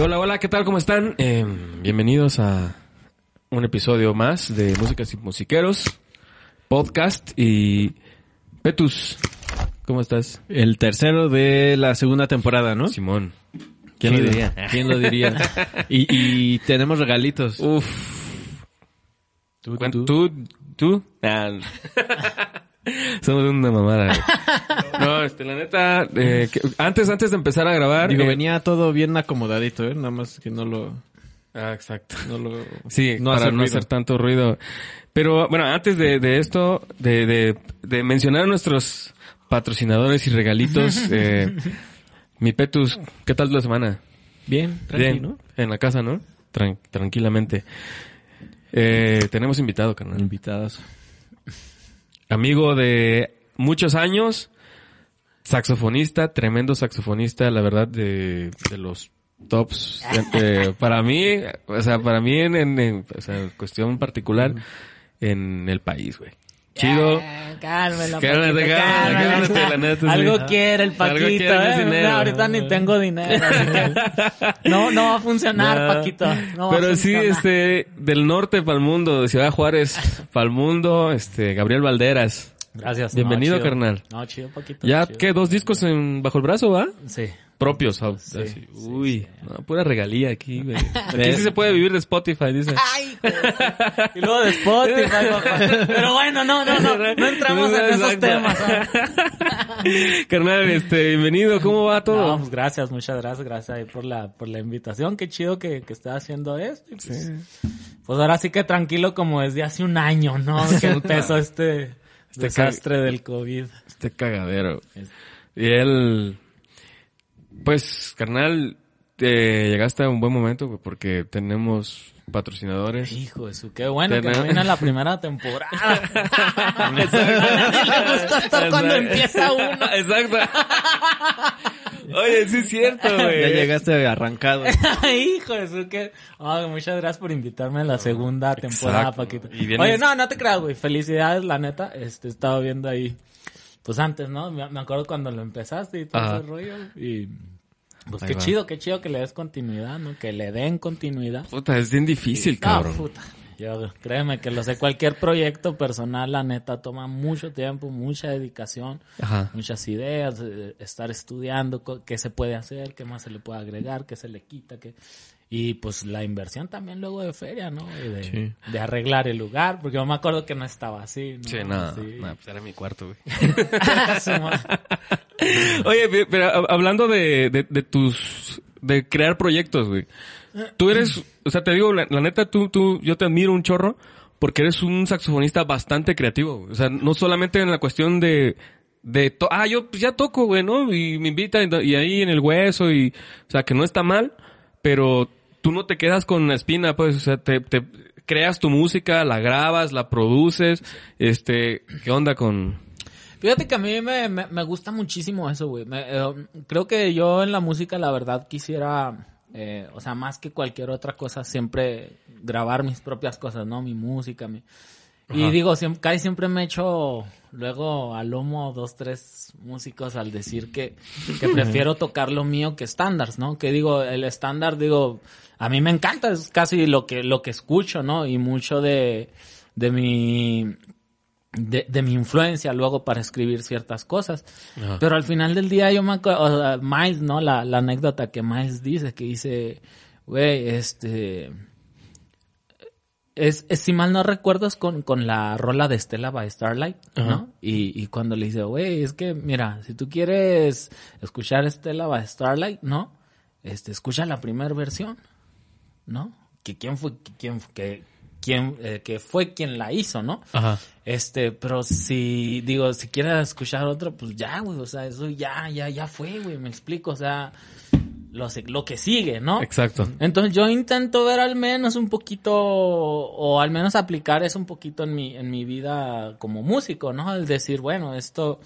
hola, hola, ¿qué tal? ¿Cómo están? Eh, bienvenidos a un episodio más de Músicas y Musiqueros, podcast y Petus, ¿cómo estás? El tercero de la segunda temporada, ¿no? Simón. ¿Quién lo diría? ¿Quién lo diría? y, y tenemos regalitos. Uf. Tú, Cuen- tú. ¿Tú? ¿Tú? Ah. Somos una mamada. güey. No, este, la neta, eh, que- antes, antes de empezar a grabar. Digo, eh, venía todo bien acomodadito, ¿eh? Nada más que no lo... Ah, exacto. No lo Sí, no para hacer no hacer tanto ruido. Pero bueno, antes de, de esto, de, de, de mencionar a nuestros patrocinadores y regalitos, eh, mi Petus, ¿qué tal la semana? Bien, tranquilo. Bien, en la casa, ¿no? Tran- tranquilamente. Eh, tenemos invitado, carnal. Invitados. Amigo de muchos años, saxofonista, tremendo saxofonista, la verdad, de, de los tops. eh, para mí, o sea, para mí en, en, en- o sea, cuestión particular, en el país, güey. Chido. Cálmela, Cálmate, cálmate, la neta, sí. Algo quiere el Algo Paquito, quiere ¿eh? dinero. No, ahorita ni tengo dinero. no, no va a funcionar, No. Paquito. No Pero sí, este, del norte para el mundo, de Ciudad Juárez para el mundo, este, Gabriel Valderas. Gracias. Bienvenido, no, chido. carnal. No, chido, Paquito. Ya, chido. ¿qué? ¿Dos discos en, bajo el brazo, va? Sí. Propios. Sí, así. sí, Uy, no, pura regalía aquí, güey. Aquí sí se puede vivir de Spotify, dice. Ay, y luego de Spotify, papá. Pero bueno, no, no, no. No entramos en esos temas. Carnal, este, bienvenido, ¿cómo va todo? No, pues gracias, muchas gracias, gracias ahí por la, por la invitación. Qué chido que, que estés haciendo esto. Pues, pues ahora sí que tranquilo como desde hace un año, ¿no? Que empezó este, Este desastre del COVID. Este cagadero. Y él, pues, carnal, eh, llegaste a un buen momento, porque tenemos patrocinadores. Hijo de su, qué bueno que no Tenemos- viene la primera temporada. A nadie le gusta estar cuando empieza uno. Exacto. Oye, sí es cierto, güey. Ya llegaste arrancado. Hijo de su, que... Ay, muchas gracias por invitarme a la segunda temporada. Paquito. Vienes- Oye, no, no te creas, güey. Felicidades, la neta. Este, estaba viendo ahí, pues antes, ¿no? Me, me acuerdo cuando lo empezaste y todo Ajá. ese rollo. Y pues Ahí qué va. chido, qué chido que le des continuidad, ¿no? Que le den continuidad. Puta, es bien difícil, No, cabrón. puta. Yo, créeme que lo sé, cualquier proyecto personal, la neta, toma mucho tiempo, mucha dedicación, Ajá. muchas ideas, eh, estar estudiando qué se puede hacer, qué más se le puede agregar, qué se le quita, qué... Y pues la inversión también luego de feria, ¿no? Y De, Sí. de arreglar el lugar, porque yo me acuerdo que no estaba así, ¿no? Sí, nada, Sí. nada, pues era mi cuarto, güey. Oye, pe- pero hab- hablando de, de, de tus, de crear proyectos, güey. Tú eres, o sea, te digo, la, la neta, tú, tú, yo te admiro un chorro porque eres un saxofonista bastante creativo. O sea, no solamente en la cuestión de, de, to- ah, yo pues ya toco, güey, ¿no? Y me invitan y, y ahí en el hueso y, o sea, que no está mal, pero tú no te quedas con la espina, pues, o sea, te, te creas tu música, la grabas, la produces, este, ¿qué onda con, Fíjate que a mí me, me, me gusta muchísimo eso, güey. Eh, creo que yo en la música, la verdad, quisiera, eh, o sea, más que cualquier otra cosa, siempre grabar mis propias cosas, ¿no? Mi música, mi... Y Ajá. digo, siempre, casi siempre me echo luego al lomo dos, tres músicos al decir que, que prefiero tocar lo mío que estándares, ¿no? Que digo, el estándar, digo, a mí me encanta, es casi lo que, lo que escucho, ¿no? Y mucho de, de mi, de, de mi influencia luego para escribir ciertas cosas. Ajá. Pero al final del día yo me acuerdo, o sea, Miles, ¿no? La, la anécdota que Miles dice, que dice, güey, este... Es, es, si mal no recuerdo, es con, con la rola de Stella by Starlight, Ajá. ¿no? Y, y cuando le dice, güey, es que, mira, si tú quieres escuchar Stella by Starlight, ¿no? Este, escucha la primera versión, ¿no? Que quién fue, que quién, que, quién, eh, que fue quien la hizo, ¿no? Ajá. Este, pero si, digo, si quieres escuchar otro, pues ya, güey, o sea, eso ya, ya, ya fue, güey, me explico, o sea, lo, que sigue, ¿no? Exacto. Entonces yo intento ver al menos un poquito, o al menos aplicar eso un poquito en mi, en mi vida como músico, ¿no? El decir, bueno, esto,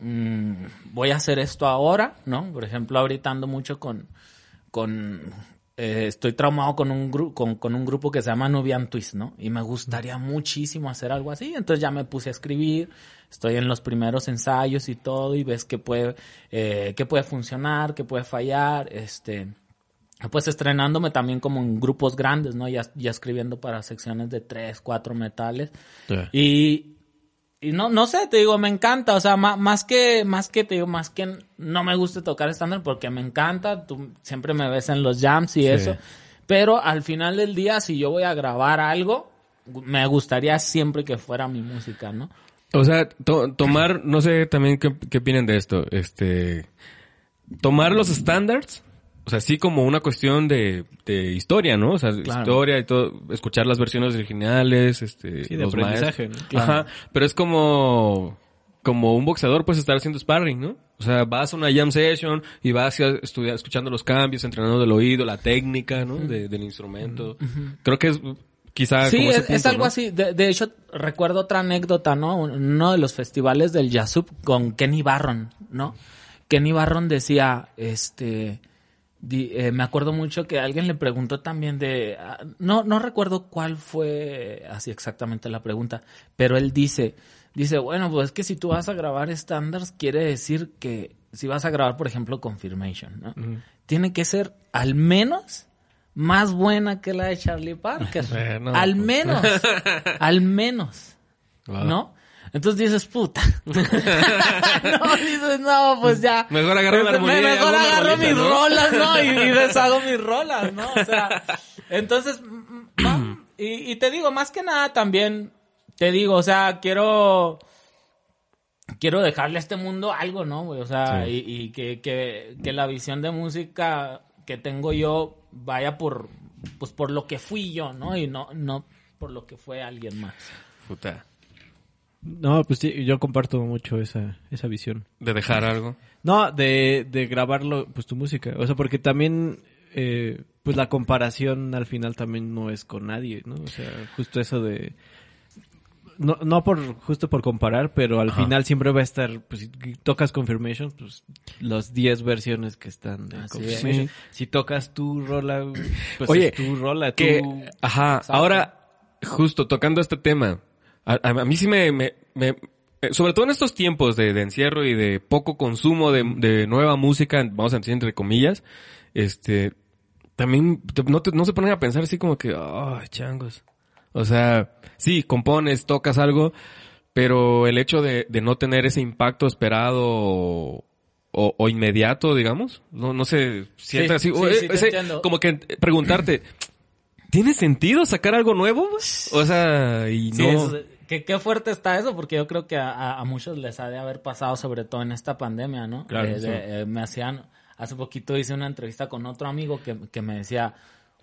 mm, voy a hacer esto ahora, ¿no? Por ejemplo, ahorita ando mucho con, con, eh, estoy traumado con un grupo, con, con un grupo que se llama Nubian Twist, ¿no? Y me gustaría muchísimo hacer algo así. Entonces ya me puse a escribir, estoy en los primeros ensayos y todo, y ves que puede, eh, que puede funcionar, que puede fallar, este, pues estrenándome también como en grupos grandes, ¿no? Ya, ya escribiendo para secciones de tres, cuatro metales. Y, y no, no sé, te digo, me encanta, o sea, más, más que, más que, te digo, más que no me gusta tocar estándar porque me encanta, tú siempre me ves en los jams y eso, pero al final del día, si yo voy a grabar algo, me gustaría siempre que fuera mi música, ¿no? O sea, tomar, no sé también qué, qué opinan de esto, este, tomar los estándares o sea, sí como una cuestión de, de historia, ¿no? O sea, historia y todo, escuchar las versiones originales, este, sí, de aprendizaje, ¿no? Ajá, pero es como, como un boxeador puedes estar haciendo sparring, ¿no? O sea, vas a una jam session y vas a estudiar, escuchando los cambios, entrenando del oído, la técnica, ¿no? de, del instrumento. Creo que es quizá sí, como ese es, es algo así. De, de, hecho, recuerdo otra anécdota, ¿no? Uno de los festivales del Yasup con Kenny Barron, ¿no? Kenny Barron decía, este, eh, me acuerdo mucho que alguien le preguntó también de, ah, no, no recuerdo cuál fue así exactamente la pregunta, pero él dice, dice, bueno, pues es que si tú vas a grabar estándares, quiere decir que si vas a grabar, por ejemplo, Confirmation, ¿no? Tiene que ser al menos más buena que la de Charlie Parker. al pues. menos, al menos, ¿no? Entonces dices, puta. no, dices, no, pues ya. Mejor agarro la armonía Mejor agarro mis rolas, ¿no? Y, y, deshago mis rolas, ¿no? O sea, entonces, y, y te digo, más que nada también, te digo, o sea, quiero quiero dejarle a este mundo algo, ¿no, güey? O sea, y, y que, que, que, la visión de música que tengo yo vaya por, pues por lo que fui yo, ¿no? Y no, no por lo que fue alguien más. Puta. No, pues sí, yo comparto mucho esa, esa visión. ¿De dejar algo? No, de, de grabarlo, pues tu música. O sea, porque también, eh, pues la comparación al final también no es con nadie, ¿no? O sea, justo eso de... No, no por justo por comparar, pero al final siempre va a estar, pues si tocas Confirmation, pues las 10 versiones que están de Confirmation. Si tocas tu rola, pues Oye, es tu rola, que, tu... Ajá, ahora, justo tocando este tema, a, a, mí sí me, me, me, eh, sobre todo en estos tiempos de, de encierro y de poco consumo de, de, nueva música, vamos a decir entre comillas, este, también no, te, no se ponen a pensar así como que, oh, changos. O sea, sí, compones, tocas algo, pero el hecho de, de no tener ese impacto esperado o, o, inmediato, digamos, no, no sé, sienta sí, así, sí, o, ese, como que preguntarte, ¿tiene sentido sacar algo nuevo? O sea, y no... Eso, ¿Qué, qué fuerte está eso, porque yo creo que a, a, muchos les ha de haber pasado, sobre todo en esta pandemia, ¿no? Claro. Eh, eh, me hacían, hace poquito hice una entrevista con otro amigo que, que me decía,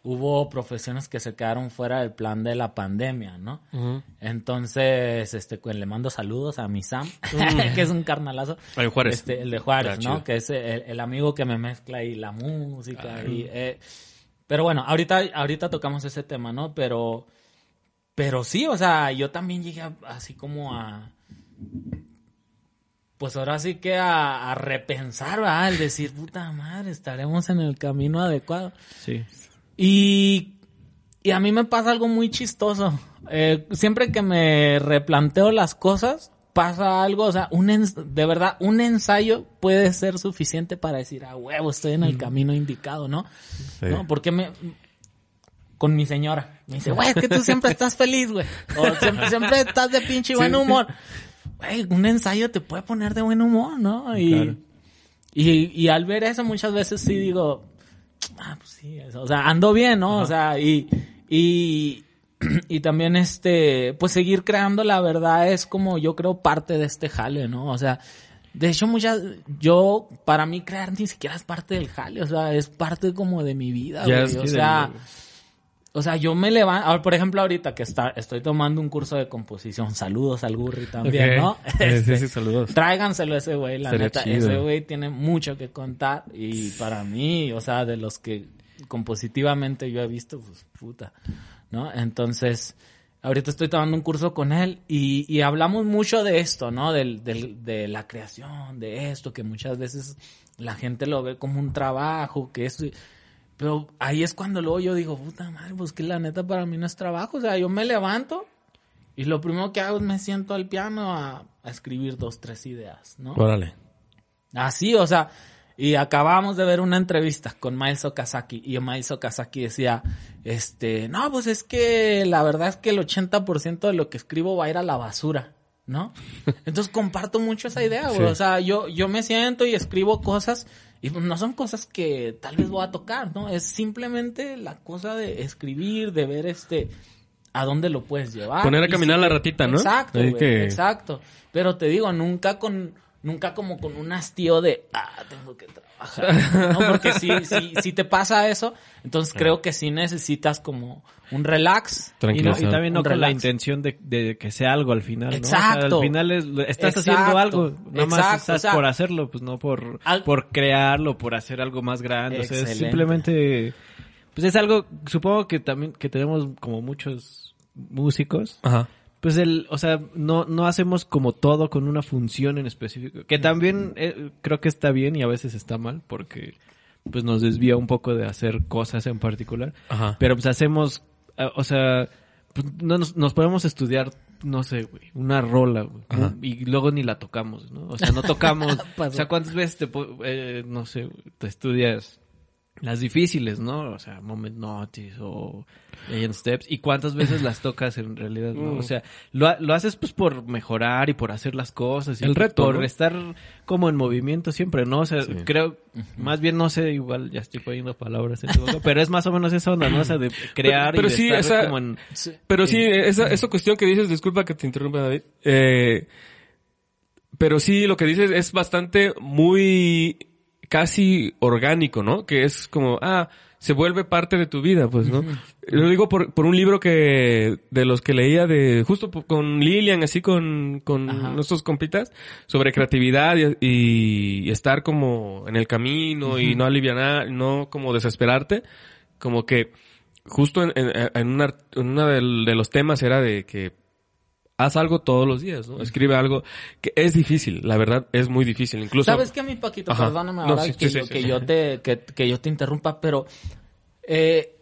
hubo profesiones que se quedaron fuera del plan de la pandemia, ¿no? Uh -huh. Entonces, este, le mando saludos a mi Sam, uh -huh. que es un carnalazo. El Juárez. Este, el de Juárez, ya, ¿no? Chido. Que es el, el, amigo que me mezcla ahí la música uh -huh. y, eh, pero bueno, ahorita, ahorita tocamos ese tema, ¿no? Pero, pero sí, o sea, yo también llegué a, así como a... Pues ahora sí que a, a repensar, ¿verdad? Al decir, puta madre, estaremos en el camino adecuado. Sí. Y, y a mí me pasa algo muy chistoso. Eh, siempre que me replanteo las cosas, pasa algo, o sea, un de verdad, un ensayo puede ser suficiente para decir, ah, huevo, estoy en el camino indicado, ¿no? Sí. ¿No? Porque me, con mi señora. Me dice, güey, es que tú siempre estás feliz, güey. O siempre, siempre estás de pinche buen humor. Güey, un ensayo te puede poner de buen humor, ¿no? Y, claro. y, y, al ver eso muchas veces sí digo, ah, pues sí, eso. o sea, ando bien, ¿no? Ajá. O sea, y, y, y también este, pues seguir creando la verdad es como yo creo parte de este jale, ¿no? O sea, de hecho, muchas, yo, para mí crear ni siquiera es parte del jale, o sea, es parte como de mi vida, güey. O sea, o sea, yo me levanto, por ejemplo, ahorita que está, estoy tomando un curso de composición, saludos al Gurri también, okay. ¿no? Este, sí, sí, saludos. Tráiganselo a ese güey, la Sería neta, chido. ese güey tiene mucho que contar y para mí, o sea, de los que compositivamente yo he visto, pues puta, ¿no? Entonces, ahorita estoy tomando un curso con él y, y hablamos mucho de esto, ¿no? Del, del, de la creación, de esto, que muchas veces la gente lo ve como un trabajo, que eso... Pero ahí es cuando luego yo digo, puta madre, pues que la neta para mí no es trabajo. O sea, yo me levanto y lo primero que hago es me siento al piano a, a escribir dos, tres ideas, ¿no? Órale. Así, o sea, Y acabamos de ver una entrevista con Miles Okazaki y Miles Okazaki decía, este, no, pues es que la verdad es que el 80% de lo que escribo va a ir a la basura, ¿no? Entonces comparto mucho esa idea, güey. Sí. O sea, yo, yo me siento y escribo cosas y pues, no son cosas que tal vez voy a tocar, ¿no? Es simplemente la cosa de escribir, de ver este, a dónde lo puedes llevar. Poner a caminar la ratita, ¿no? Exacto, güey, que- exacto. Pero te digo, nunca con, nunca como con un hastío de, ah, tengo que trabajar. No, porque si, si, si te pasa eso, entonces creo que sí necesitas como un relax. Y, no- y también no con la intención de, de que sea algo al final, ¿no? O sea, Exacto. al final es- estás Exacto. haciendo algo, nada más Exacto, estás o sea, por hacerlo, pues no por, al- por crearlo, por hacer algo más grande. O sea, es simplemente, pues es algo, supongo que también, que tenemos como muchos músicos, Ajá. pues el, o sea, no, no hacemos como todo con una función en específico. Que también eh, creo que está bien y a veces está mal porque pues nos desvía un poco de hacer cosas en particular. Ajá. Pero pues hacemos, o sea, pues, no nos, nos podemos estudiar, no sé, güey, una rola, güey, Ajá. y luego ni la tocamos, ¿no? O sea, no tocamos, o sea, ¿cuántas veces te, eh, no sé, te estudias las difíciles, ¿no? O sea, Moment Notice o Legend Steps. ¿Y cuántas veces las tocas en realidad, no? Mm. O sea, lo, lo haces pues por mejorar y por hacer las cosas. Y El reto, Por ¿no? estar como en movimiento siempre, ¿no? O sea, Sí. creo, más bien no sé, igual ya estoy poniendo palabras en tu boca, pero es más o menos esa onda, ¿no? O sea, de crear Pero y de sí, estar esa- como en... Pero sí, esa, esa cuestión que dices, disculpa que te interrumpa David, eh, pero sí, lo que dices es bastante muy casi orgánico, ¿no? Que es como, ah, se vuelve parte de tu vida, pues, ¿no? Lo digo por, por un libro que, de los que leía de, justo con Lilian, así con, con Ajá. nuestros compitas, sobre creatividad y, y estar como en el camino y no aliviar, no como desesperarte, como que justo en, en, en una, en una de los temas era de que haz algo todos los días, ¿no? Escribe algo que es difícil, la verdad es muy difícil, incluso ¿Sabes qué, mi Paquito? Ajá. Perdóname No, ahora sí, que, sí, yo, sí, que sí. yo te, que, que yo te interrumpa, pero eh,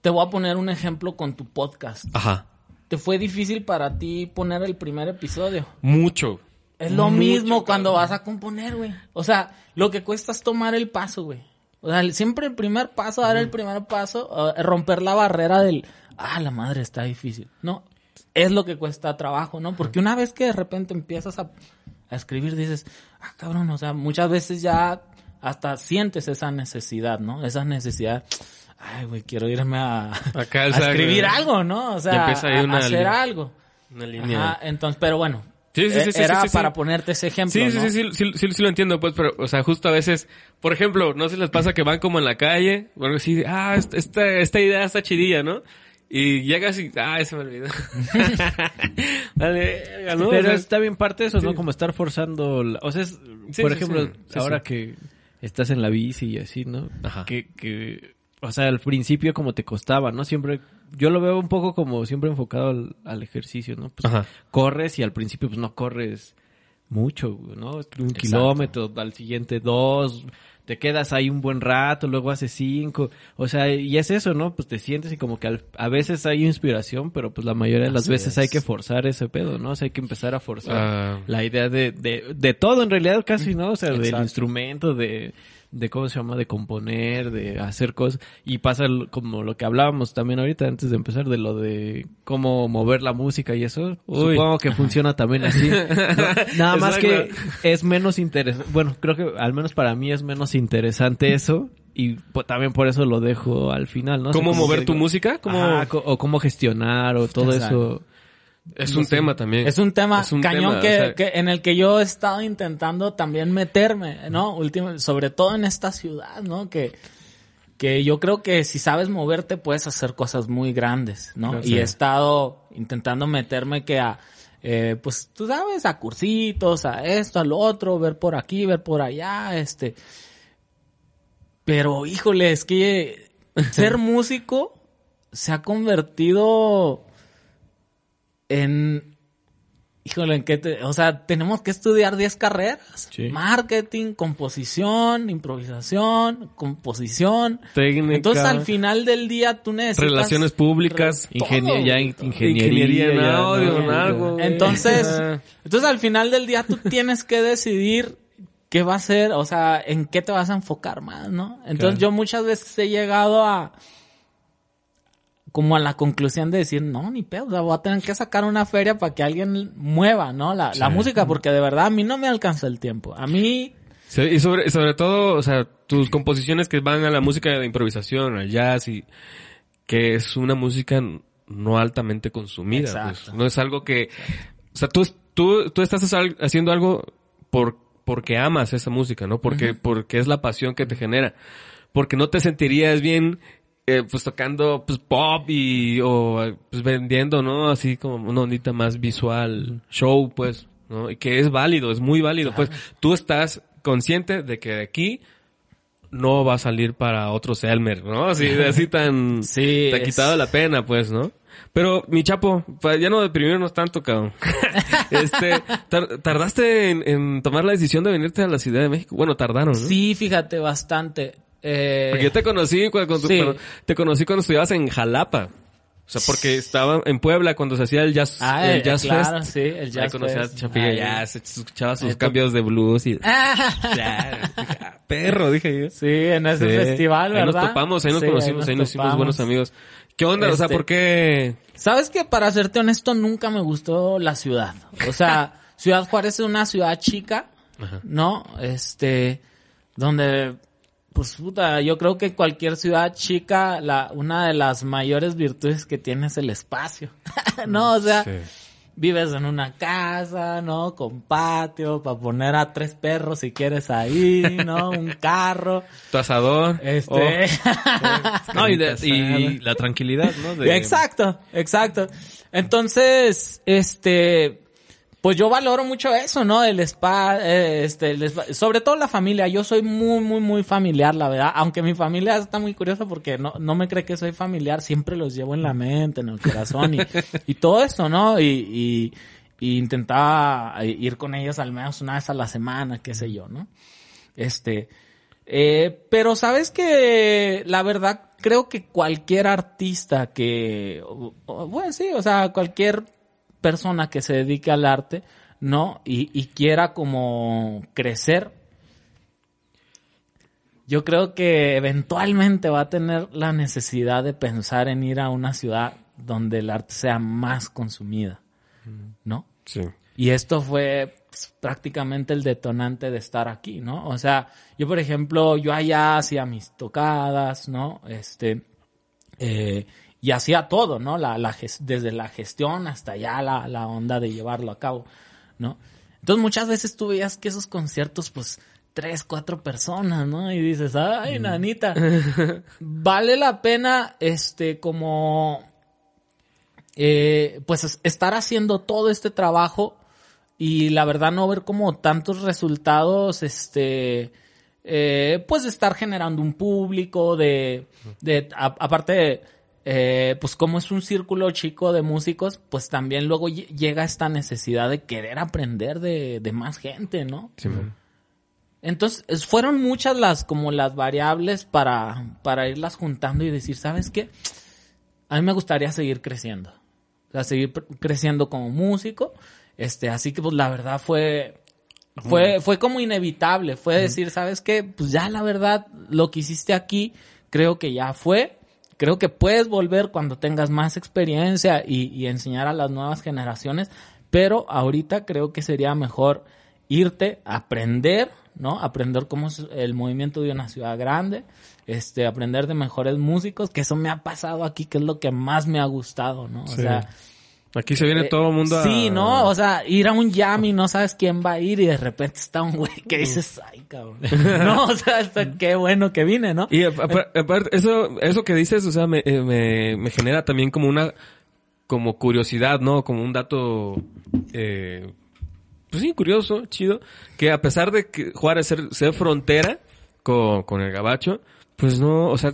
te voy a poner un ejemplo con tu podcast. ajá, ¿Te fue difícil para ti poner el primer episodio? mucho. Es lo Mucho, mismo cuando cabrón. vas a componer, güey. O sea, lo que cuesta es tomar el paso, güey. O sea, siempre el primer paso, dar el primer paso, romper la barrera del, ah, la madre está difícil. No, es lo que cuesta trabajo, ¿no? Porque una vez que de repente empiezas a, a escribir, dices, ah, cabrón, o sea, muchas veces ya hasta sientes esa necesidad, ¿no? Esa necesidad, ay, güey, quiero irme a, Acá, a escribir algo, ¿no? O sea, a- una hacer línea. algo. Una línea. Ajá, entonces, pero bueno. Sí, sí, sí, e- sí, Era para ponerte ese ejemplo. Sí, sí, ¿no? sí, sí, sí, sí, sí lo entiendo, pues, pero, o sea, justo a veces, por ejemplo, no si les pasa que van como en la calle, o algo así, ah, esta, esta idea está chidilla, ¿no? Y llegas y, ah, se me olvidó. vale, Pero sea, está bien parte de eso, ¿no? Como estar forzando... la- O sea, es, Sí, por sí, ejemplo, ahora sí. que estás en la bici y así, ¿no? Ajá. Que, que... O sea, al principio como te costaba, ¿no? Siempre... Yo lo veo un poco como siempre enfocado al, al ejercicio, ¿no? Pues Ajá. corres y al principio pues no corres mucho, ¿no? Un kilómetro, al siguiente dos, te quedas ahí un buen rato, luego haces cinco, o sea, y es eso, ¿no? Pues te sientes y como que al- a veces hay inspiración, pero pues la mayoría de las Así veces es. hay que forzar ese pedo, ¿no? O sea, hay que empezar a forzar Ah. la idea de, de, de todo en realidad casi, ¿no? O sea, del instrumento, de, de cómo se llama, de componer, de hacer cosas. Y pasa como lo que hablábamos también ahorita antes de empezar, de lo de cómo mover la música y eso. Uy. Supongo que funciona también así. No, nada más que es menos interesante. Bueno, creo que al menos para mí es menos interesante eso. Y también por eso lo dejo al final, ¿no? O sea, ¿Cómo mover que tu música? ¿Cómo? ajá, o cómo gestionar o todo exacto. eso. Es un tema también. Es un tema Es un cañón tema, que, o sea- que- en el que yo he estado intentando también meterme, ¿no? Último, sobre todo en esta ciudad, ¿no? Que, que yo creo que si sabes moverte puedes hacer cosas muy grandes, ¿no? Claro, y sí. he estado intentando meterme que a, eh, pues tú sabes, a cursitos, a esto, a lo otro, ver por aquí, ver por allá, este. Pero híjole, es que ser músico se ha convertido en híjole, ¿en qué te, o sea, tenemos que estudiar 10 carreras. Sí. Marketing, composición, improvisación, composición. Técnica. Entonces al final del día tú necesitas Relaciones públicas. Ingeniería, ingeniería, Ingeniería en audio, en algo. Entonces, entonces al final del día tú tienes que decidir ¿qué va a ser? O sea, ¿en qué te vas a enfocar más, no? Entonces Claro. yo muchas veces he llegado a como a la conclusión de decir, no, ni pedo, o sea, voy a tener que sacar una feria para que alguien mueva, ¿no? La, la música, porque de verdad a mí no me alcanza el tiempo. A mí, Sí, y sobre, sobre todo, o sea, tus composiciones que van a la música de improvisación, al jazz y que es una música no altamente consumida, Exacto. pues. No es algo que, o sea, tú, tú, tú estás haciendo algo por, porque amas esa música, ¿no? Porque, porque es la pasión que te genera. Porque no te sentirías bien, eh, pues tocando, pues pop y, o, pues vendiendo, ¿no? Así como una ondita más visual, show, pues, ¿no? Y que es válido, es muy válido. Pues tú estás consciente de que de aquí no va a salir para otro Selmer, ¿no? Así, así tan, Sí, te ha es- quitado la pena, pues, ¿no? Pero, mi chapo, para ya no deprimirnos tanto, cabrón. este, tar- tardaste en, en tomar la decisión de venirte a la Ciudad de México. Bueno, tardaron, ¿no? sí, fíjate, bastante. Eh, Porque yo te conocí cuando, cuando- Sí. cuando- te conocí cuando estudiabas en Jalapa. O sea, porque estaba en Puebla cuando se hacía el Jazz, Ah, el eh, jazz claro, Fest. sí, el Jazz conocí a Fest. Chapilla Ahí. Jazz, escuchaba sus cambios de blues y... Ah, Claro, ah, perro, dije yo. sí, en ese Sí. festival, ¿verdad? Ahí nos topamos, ahí nos Sí, conocimos, ahí nos hicimos buenos amigos. ¿Qué onda? O sea, Este- ¿por qué? ¿Sabes que Para serte honesto, nunca me gustó la ciudad. O sea, Ciudad Juárez es una ciudad chica, Ajá. ¿no? Este, donde, pues puta, yo creo que cualquier ciudad chica, la, una de las mayores virtudes que tiene es el espacio. no, o sea, Sí. vives en una casa, ¿no? Con patio, para poner a tres perros si quieres ahí, ¿no? Un carro. Tu asador. Este. No, y, de- Carnita y asada. la tranquilidad, ¿no? De- Exacto, exacto. Entonces, este, pues yo valoro mucho eso, ¿no? El spa, eh, este, el spa- sobre todo la familia. Yo soy muy, muy, muy familiar, la verdad. Aunque mi familia está muy curiosa porque no, no me cree que soy familiar. Siempre los llevo en la mente, en el corazón y, y todo eso, ¿no? Y, y, y intentaba ir con ellos al menos una vez a la semana, qué sé yo, ¿no? Este, eh, pero sabes que la verdad creo que cualquier artista que, bueno, sí, o sea, cualquier persona que se dedique al arte, ¿no? Y, y quiera como crecer, yo creo que eventualmente va a tener la necesidad de pensar en ir a una ciudad donde el arte sea más consumida, ¿no? Sí. Y esto fue pues, prácticamente el detonante de estar aquí, ¿no? O sea, yo por ejemplo, yo allá hacía mis tocadas, ¿no? Este, eh, y hacía todo, ¿no? La, desde la gestión hasta allá la, la onda de llevarlo a cabo, ¿no? Entonces muchas veces tú veías que esos conciertos, pues, tres, cuatro personas, ¿no? Y dices, ay, nanita, vale la pena, este, como, eh, pues, es- estar haciendo todo este trabajo y la verdad no ver como tantos resultados, este, eh, pues de estar generando un público, de, de a- aparte, eh, pues como es un círculo chico de músicos, pues también luego lle- llega esta necesidad de querer aprender de, de más gente, ¿no? Sí, man. Entonces, es- fueron muchas las, como las variables para, para irlas juntando y decir, ¿sabes qué? A mí me gustaría seguir creciendo. O sea, seguir creciendo como músico. Este, así que pues la verdad fue, fue, fue como inevitable. Fue decir, ¿sabes qué? Pues ya la verdad, lo que hiciste aquí, creo que ya fue. Creo que puedes volver cuando tengas más experiencia y, y enseñar a las nuevas generaciones. Pero ahorita creo que sería mejor irte a aprender, ¿no? Aprender cómo es el movimiento de una ciudad grande, este, aprender de mejores músicos, que eso me ha pasado aquí, que es lo que más me ha gustado, ¿no? O Sí. sea, Aquí se viene eh, todo el mundo a... Sí, ¿no? O sea, ir a un jam y no sabes quién va a ir y de repente está un güey que dices, ay, cabrón. no, o sea, hasta qué bueno que vine, ¿no? Y apa- aparte, eso, eso que dices, o sea, me, eh, me, me genera también como una, como curiosidad, ¿no? Como un dato, eh, pues sí, curioso, chido, que a pesar de que Juárez ser, ser frontera con, con el gabacho, pues no, o sea,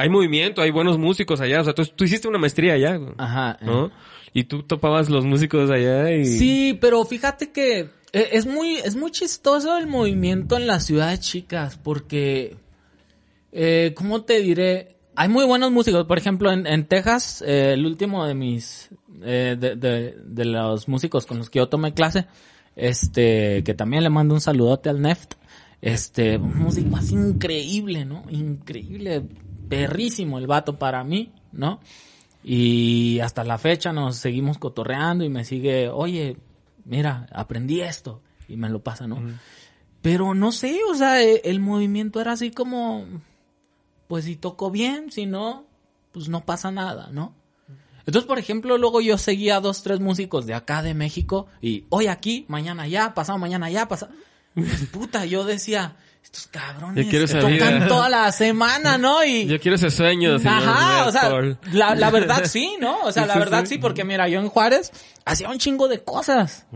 hay movimiento, hay buenos músicos allá, o sea, tú, tú hiciste una maestría allá, Ajá. ¿no? Y tú topabas los músicos allá y... Sí, pero fíjate que eh, es muy, es muy chistoso el movimiento en las ciudades chicas, porque, eh, ¿cómo te diré? Hay muy buenos músicos. Por ejemplo, en, en Texas, eh, el último de mis, eh, de, de, de los músicos con los que yo tomé clase, este, que también le mando un saludote al Neft, Este, un músico así increíble, ¿no? Increíble, perrísimo el vato para mí, ¿no? Y hasta la fecha nos seguimos cotorreando y me sigue, oye, mira, aprendí esto y me lo pasa, ¿no? Pero no sé, o sea, e- el movimiento era así como, pues si tocó bien, si no, pues no pasa nada, ¿no? Entonces, por ejemplo, luego yo seguía a dos, tres músicos de acá de México y hoy aquí, mañana allá, pasado mañana allá, pasado... Pues, puta, yo decía, estos cabrones Yo quiero esa tocan vida. toda la semana, ¿no? Y, Yo quiero ese sueño, señor Ajá, o sea, la, la verdad sí, ¿no? O sea, la verdad sí. porque mira, yo en Juárez hacía un chingo de cosas.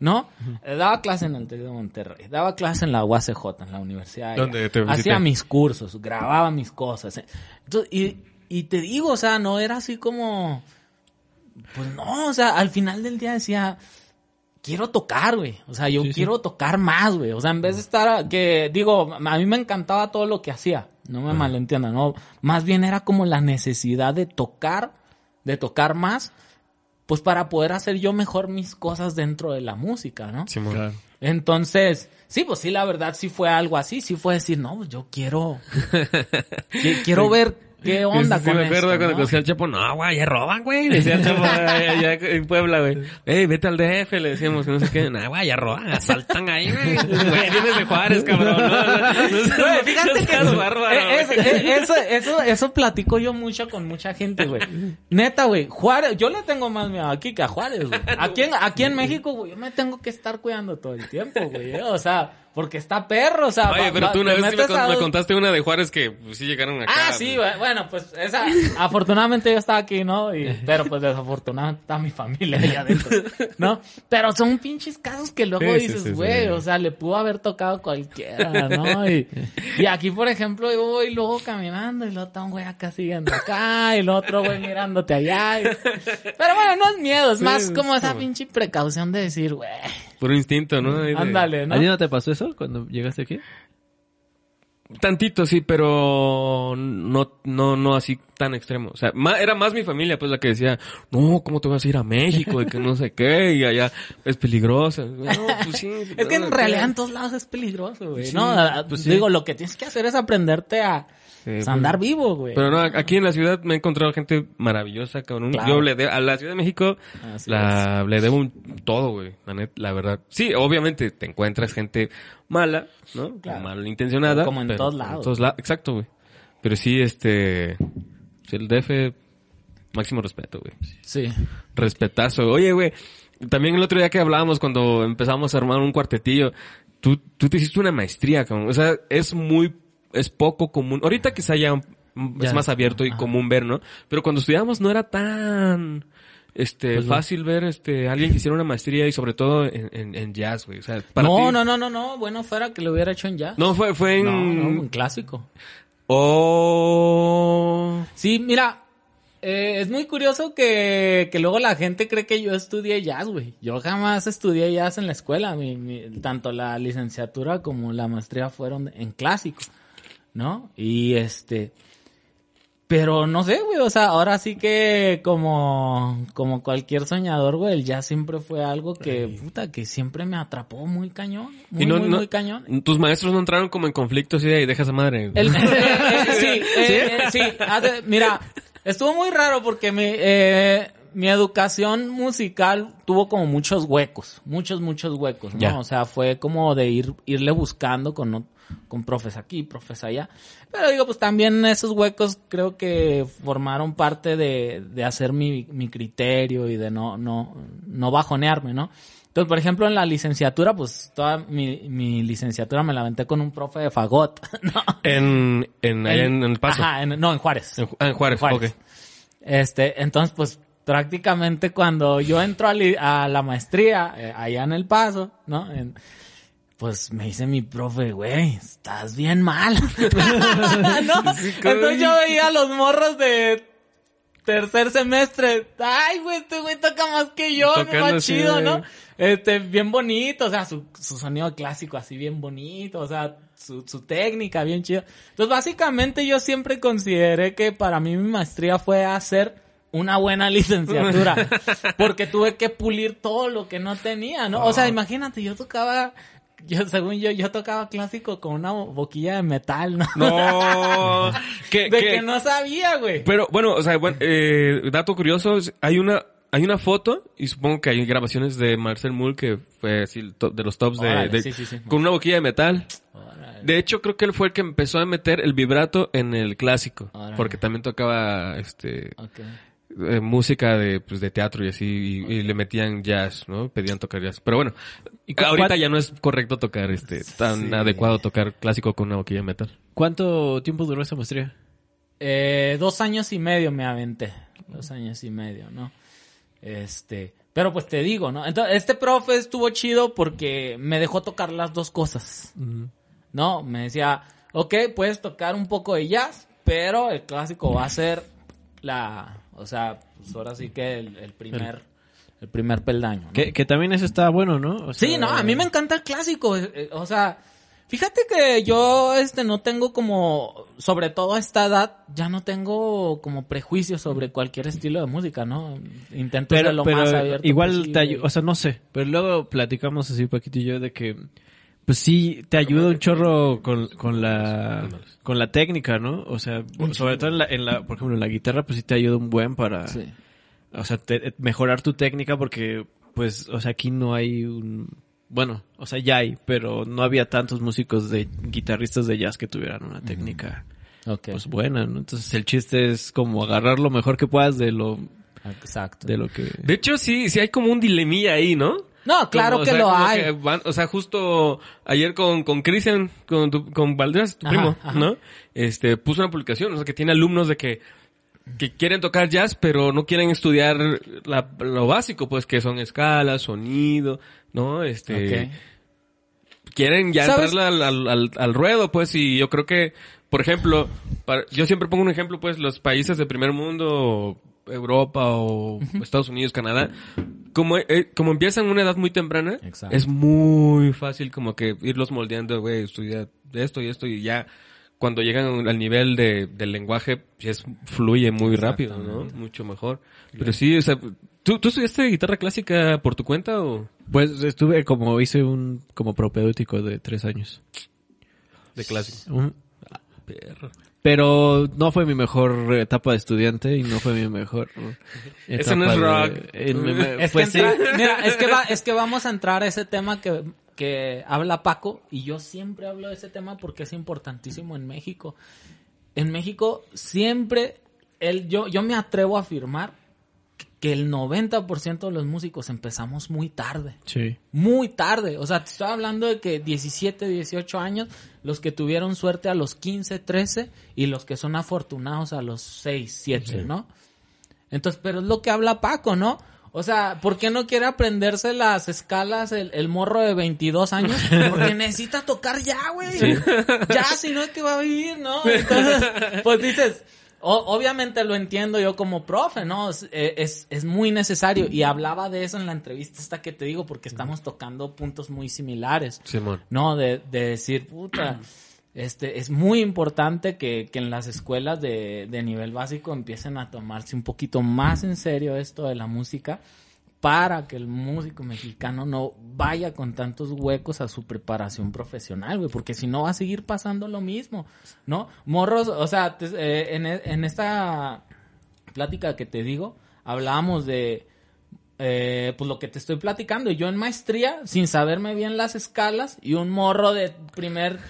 ¿no? Eh, Daba clase en el TEC de Monterrey, daba clase en la UACJ, en la universidad. ¿Dónde te? Hacía mis cursos, grababa mis cosas. eh. Entonces, y, y te digo, o sea, no era así como... Pues no, o sea, al final del día decía, quiero tocar, güey. O sea, yo Sí, sí. quiero tocar más, güey. O sea, en vez de estar, que digo, a mí me encantaba todo lo que hacía. No me malentiendan, ¿no? Más bien era como la necesidad de tocar, de tocar más, pues para poder hacer yo mejor mis cosas dentro de la música, ¿no? Simón. Claro. Entonces, sí, pues sí, la verdad sí fue algo así. Sí fue decir, no, pues yo quiero, qui- quiero ver qué onda Sí, con me acuerdo esto, cuando ¿no? conocí al Chapo, no, güey, ya roban, güey. Decía el Chapo allá, en Puebla, güey. Ey, vete al DF, le decíamos, que no sé qué. No, güey, ya roban, asaltan ahí, güey. Güey, vienes de Juárez, cabrón. No, Güey, fíjate que seas bárbaro, eh, es- eh, eso, eso, eso platico yo mucho con mucha gente, güey. Neta, güey. Juárez, yo le tengo más miedo aquí que a Juárez, güey. Aquí en, aquí en México, güey, yo me tengo que estar cuidando todo el tiempo, güey. eh, O sea, porque está perro, o sea. Oye, pero tú una vez sí me, con- a me contaste una de Juárez que pues, sí llegaron acá. Ah, sí. Bueno, pues esa, afortunadamente yo estaba aquí, ¿no? Y, pero pues desafortunadamente está mi familia allá adentro, ¿no? Pero son pinches casos que luego Sí, dices, sí. güey, o sea, le pudo haber tocado cualquiera, ¿no? Y, y aquí, por ejemplo, yo voy luego caminando y luego está un güey acá siguiendo acá y el otro güey mirándote allá. y- Pero bueno, no es miedo, es más como esa pinche precaución de decir, güey, Puro instinto, ¿no? De- ándale, ¿no? ¿A ti no te pasó eso cuando llegaste aquí? Tantito, sí, pero no, no, no así tan extremo. O sea, era más mi familia, pues, la que decía, no, ¿cómo te vas a ir a México? Y que no sé qué, y allá es peligroso. No, pues sí. Es que en realidad en todos lados es peligroso, güey. Sí, no, pues sí. digo, lo que tienes que hacer es aprenderte a Sí, pues, andar vivo, güey. Pero no, aquí en la ciudad me he encontrado gente maravillosa, cabrón. Claro. Yo le debo, a la Ciudad de México, Así la, le debo un, todo, güey. La, net- la verdad. Sí, obviamente te encuentras gente mala, ¿no? Claro. Malintencionada. Como en pero- todos en lados. todos la- exacto, güey. Pero sí, este, el DF, máximo respeto, güey. Sí. Respetazo. Oye, güey, también el otro día que hablábamos cuando empezamos a armar un cuartetillo, tú, tú te hiciste una maestría, cabrón. O sea, es muy, es poco común. Ahorita quizá ya Ya. es más abierto y Ajá. común ver, ¿no? Pero cuando estudiábamos no era tan, este, Pues no. fácil ver, este, alguien que hiciera una maestría y sobre todo en, en, en jazz, güey. O sea, para No, ti- no, no, no, no. Bueno, fuera que lo hubiera hecho en jazz. No, fue, fue en... no, no, un clásico. Oh... Sí, mira, eh, es muy curioso que, que luego la gente cree que yo estudié jazz, güey. Yo jamás estudié jazz en la escuela. Mi, mi- tanto la licenciatura como la maestría fueron en clásico, ¿no? Y este... Pero no sé, güey, o sea, ahora sí que como, como cualquier soñador, güey, el jazz siempre fue algo que, puta, que siempre me atrapó muy cañón, muy, y no, muy, no- muy cañón. Tus maestros no entraron como en conflictos y de ahí dejas a madre. El- eh, eh, sí, eh, sí. hace- mira, estuvo muy raro porque mi, eh, mi educación musical tuvo como muchos huecos, muchos, muchos huecos, ¿no? Ya. O sea, fue como de ir, irle buscando con, con profes aquí, profes allá. Pero digo, pues también esos huecos creo que formaron parte de, de hacer mi, mi criterio y de no, no, no bajonearme, ¿no? Entonces, por ejemplo, en la licenciatura, pues toda mi, mi licenciatura me la aventé con un profe de fagot, ¿no? En, en, allá en, en El Paso. Ajá, en- no, en Juárez. En, ah, en Juárez, Juárez. Este, entonces, pues, prácticamente cuando yo entro a, li- a la maestría, eh, allá en El Paso, ¿no? Pues me dice mi profe, güey, estás bien mal. ¿No? Entonces yo veía a los morros de tercer semestre. Ay, güey, este güey toca más que yo, no más chido, de- ¿no? Este, bien bonito, o sea, su, su sonido clásico así bien bonito, o sea, su, su técnica bien chida. Entonces, básicamente yo siempre consideré que para mí mi maestría fue hacer una buena licenciatura, porque tuve que pulir todo lo que no tenía, ¿no? O sea, imagínate, yo tocaba yo, según yo, yo tocaba clásico con una boquilla de metal, ¿no? No. de que- que no sabía, güey. Pero bueno, o sea, bueno, eh, dato curioso, hay una hay una foto y supongo que hay grabaciones de Marcel Mull que fue así de los tops de, Órale, de- sí, sí, sí. con una boquilla de metal. Órale. De hecho, creo que él fue el que empezó a meter el vibrato en el clásico, Órale. porque también tocaba este Ok. Eh, música de pues de teatro y así y, y le metían jazz, ¿no? Pedían tocar jazz. Pero bueno, ¿Y cu- ahorita cuál- ya no es correcto tocar este tan Sí. adecuado tocar clásico con una boquilla de metal. ¿Cuánto tiempo duró esa maestría? Eh, dos años y medio me aventé. Dos años y medio, ¿no? Este, pero pues te digo, ¿no? Entonces, este profe estuvo chido porque me dejó tocar las dos cosas. ¿No? Me decía, ok, puedes tocar un poco de jazz, pero el clásico va a ser la, o sea, pues ahora sí que el, el primer, el primer peldaño. ¿no? Que, que también eso está bueno, ¿no? O Sí, no, a mí me encanta el clásico. eh, eh, O sea, fíjate que yo este no tengo como, sobre todo a esta edad, ya no tengo como prejuicios sobre cualquier estilo de música, ¿no? Intento Pero, ser lo pero más abierto igual posible. te ayuda, o sea, no sé, pero luego platicamos así Paquito y yo de que pues sí te ayuda un chorro con, con la con la técnica, ¿no? O sea, sobre todo en la, en la por ejemplo, en la guitarra pues sí te ayuda un buen para Sí. o sea, te- mejorar tu técnica porque pues o sea, aquí no hay un bueno, o sea, ya hay, pero no había tantos músicos de guitarristas de jazz que tuvieran una técnica pues buena, ¿no? Entonces el chiste es como agarrar lo mejor que puedas de lo Exacto. de lo que De hecho, sí, sí hay como un dilemilla ahí, ¿no? No, claro Como, o que sea, lo hay. que van- o sea, justo ayer con, con Cristian, con, tu- con Valdés, tu Ajá, primo, ajá. ¿no? Este, puso una publicación, o sea, que tiene alumnos de que, que quieren tocar jazz, pero no quieren estudiar la- lo básico, pues, que son escalas, sonido, ¿no? Este, quieren ya entrarle al, al, al, al ruedo, pues, y yo creo que, por ejemplo, para- yo siempre pongo un ejemplo, pues, los países de primer mundo, Europa o Estados Unidos, Canadá, como, eh, como empiezan a una edad muy temprana, Exacto. es muy fácil como que irlos moldeando, güey, estudia esto y esto y ya cuando llegan al nivel de, del lenguaje, pues fluye muy rápido, ¿no? Mucho mejor. Pero sí, o sea, ¿tú, ¿tú estudiaste guitarra clásica por tu cuenta o Pues estuve como, hice un como propedéutico de tres años. de clásico? Perro. Pero no fue mi mejor etapa de estudiante y no fue mi mejor Eso no es etapa de- rock. en- Es pues que sí. mira, es que va, es que vamos a entrar a ese tema que, que habla Paco y yo siempre hablo de ese tema porque es importantísimo en México. En México siempre el, yo, yo me atrevo a afirmar que el 90% de los músicos empezamos muy tarde. Sí. Muy tarde. O sea, te estoy hablando de que 17, 18 años, los que tuvieron suerte a los 15, 13 y los que son afortunados a los 6, 7, ¿no? Entonces, pero es lo que habla Paco, ¿no? O sea, ¿por qué no quiere aprenderse las escalas el, el morro de 22 años? Porque necesita tocar ya, güey. Ya, si no es que va a vivir, ¿no? Entonces, pues dices, o- obviamente lo entiendo yo como profe, ¿no? Es, eh, es, es muy necesario. Y hablaba de eso en la entrevista esta que te digo, porque estamos tocando puntos muy similares. Simón. No, de, de decir, puta, este, es muy importante que, que en las escuelas de, de nivel básico empiecen a tomarse un poquito más en serio esto de la música para que el músico mexicano no vaya con tantos huecos a su preparación profesional, güey, porque si no va a seguir pasando lo mismo, ¿no? Morros, o sea, te- eh, en, e- en esta plática que te digo, hablábamos de, eh, pues lo que te estoy platicando. Yo en maestría, sin saberme bien las escalas, y un morro de primer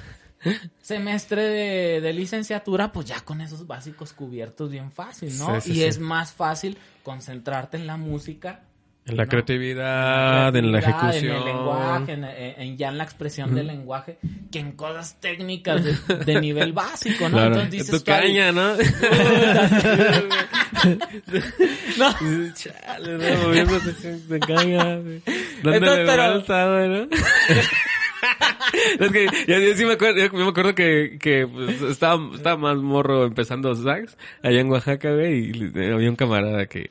semestre de, de licenciatura, pues ya con esos básicos cubiertos bien fácil, ¿no? Sí, sí, y sí. es más fácil concentrarte en la música. En la ¿no? creatividad, en la creatividad, ejecución. En el lenguaje, en, en- en ya en la expresión del lenguaje, que en cosas técnicas de, de nivel básico, ¿no? Claro. Entonces tu dices, ahí, caña, ¿no? no, Chale, no, moviéndose de caña, Entonces, pero- vuelta, güey, ¿no? es que yo, yo sí me acuerdo, yo me acuerdo que, que pues, estaba, estaba más morro empezando sax allá en Oaxaca, güey, y le- había un camarada que,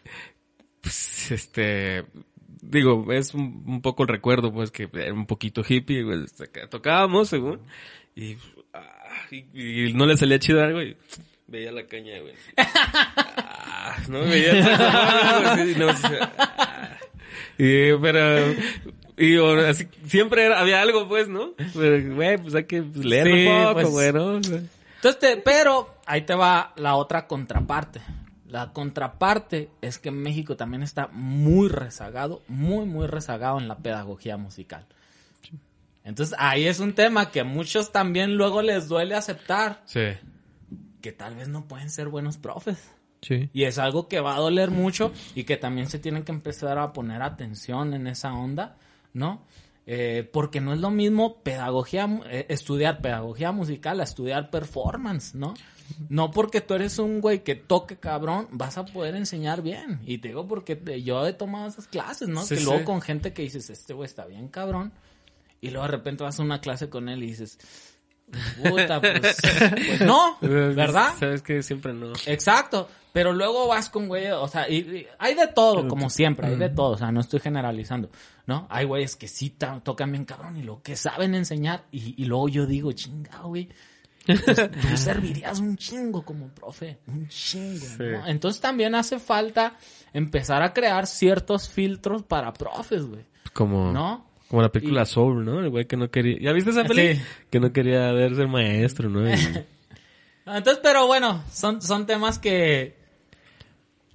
pues, este, digo, es un, un poco el recuerdo, pues, que era un poquito hippie, güey, que tocábamos, según, y, ah, y, y no le salía chido algo, y veía la caña, güey. Ah, no veía sí, no, ah. Y, pero Y o, así, siempre era- había algo, pues, ¿no? Pero, güey, pues hay que pues, leer Sí, un poco, pues. güey, ¿no? Entonces, te- pero ahí te va la otra contraparte. La contraparte es que México también está muy rezagado, muy, muy rezagado en la pedagogía musical. Entonces, ahí es un tema que a muchos también luego les duele aceptar, Sí. que tal vez no pueden ser buenos profes. Sí. Y es algo que va a doler mucho y que también se tienen que empezar a poner atención en esa onda, ¿no? Eh, porque no es lo mismo pedagogía, eh, estudiar pedagogía musical a estudiar performance, ¿no? No porque tú eres un güey que toque cabrón, vas a poder enseñar bien. Y te digo porque te- yo he tomado esas clases, ¿no? Sí, que sí. luego con gente que dices, este güey está bien cabrón. Y luego de repente vas a una clase con él y dices, puta, pues, pues no, ¿verdad? Sabes que siempre no. Exacto. Pero luego vas con güey, o sea, y, y hay de todo, como siempre, hay de todo, o sea, no estoy generalizando, ¿no? Hay güeyes que sí tocan bien cabrón y lo que saben enseñar, y, y luego yo digo, chinga, güey, pues, tú servirías un chingo como profe, un chingo, ¿no? Entonces también hace falta empezar a crear ciertos filtros para profes, güey, Como, ¿no? como la película Soul, ¿no? El güey que no quería... ¿Ya viste esa? Sí. Que no quería ver ser maestro, ¿no? Y- Entonces, pero bueno, son, son temas que,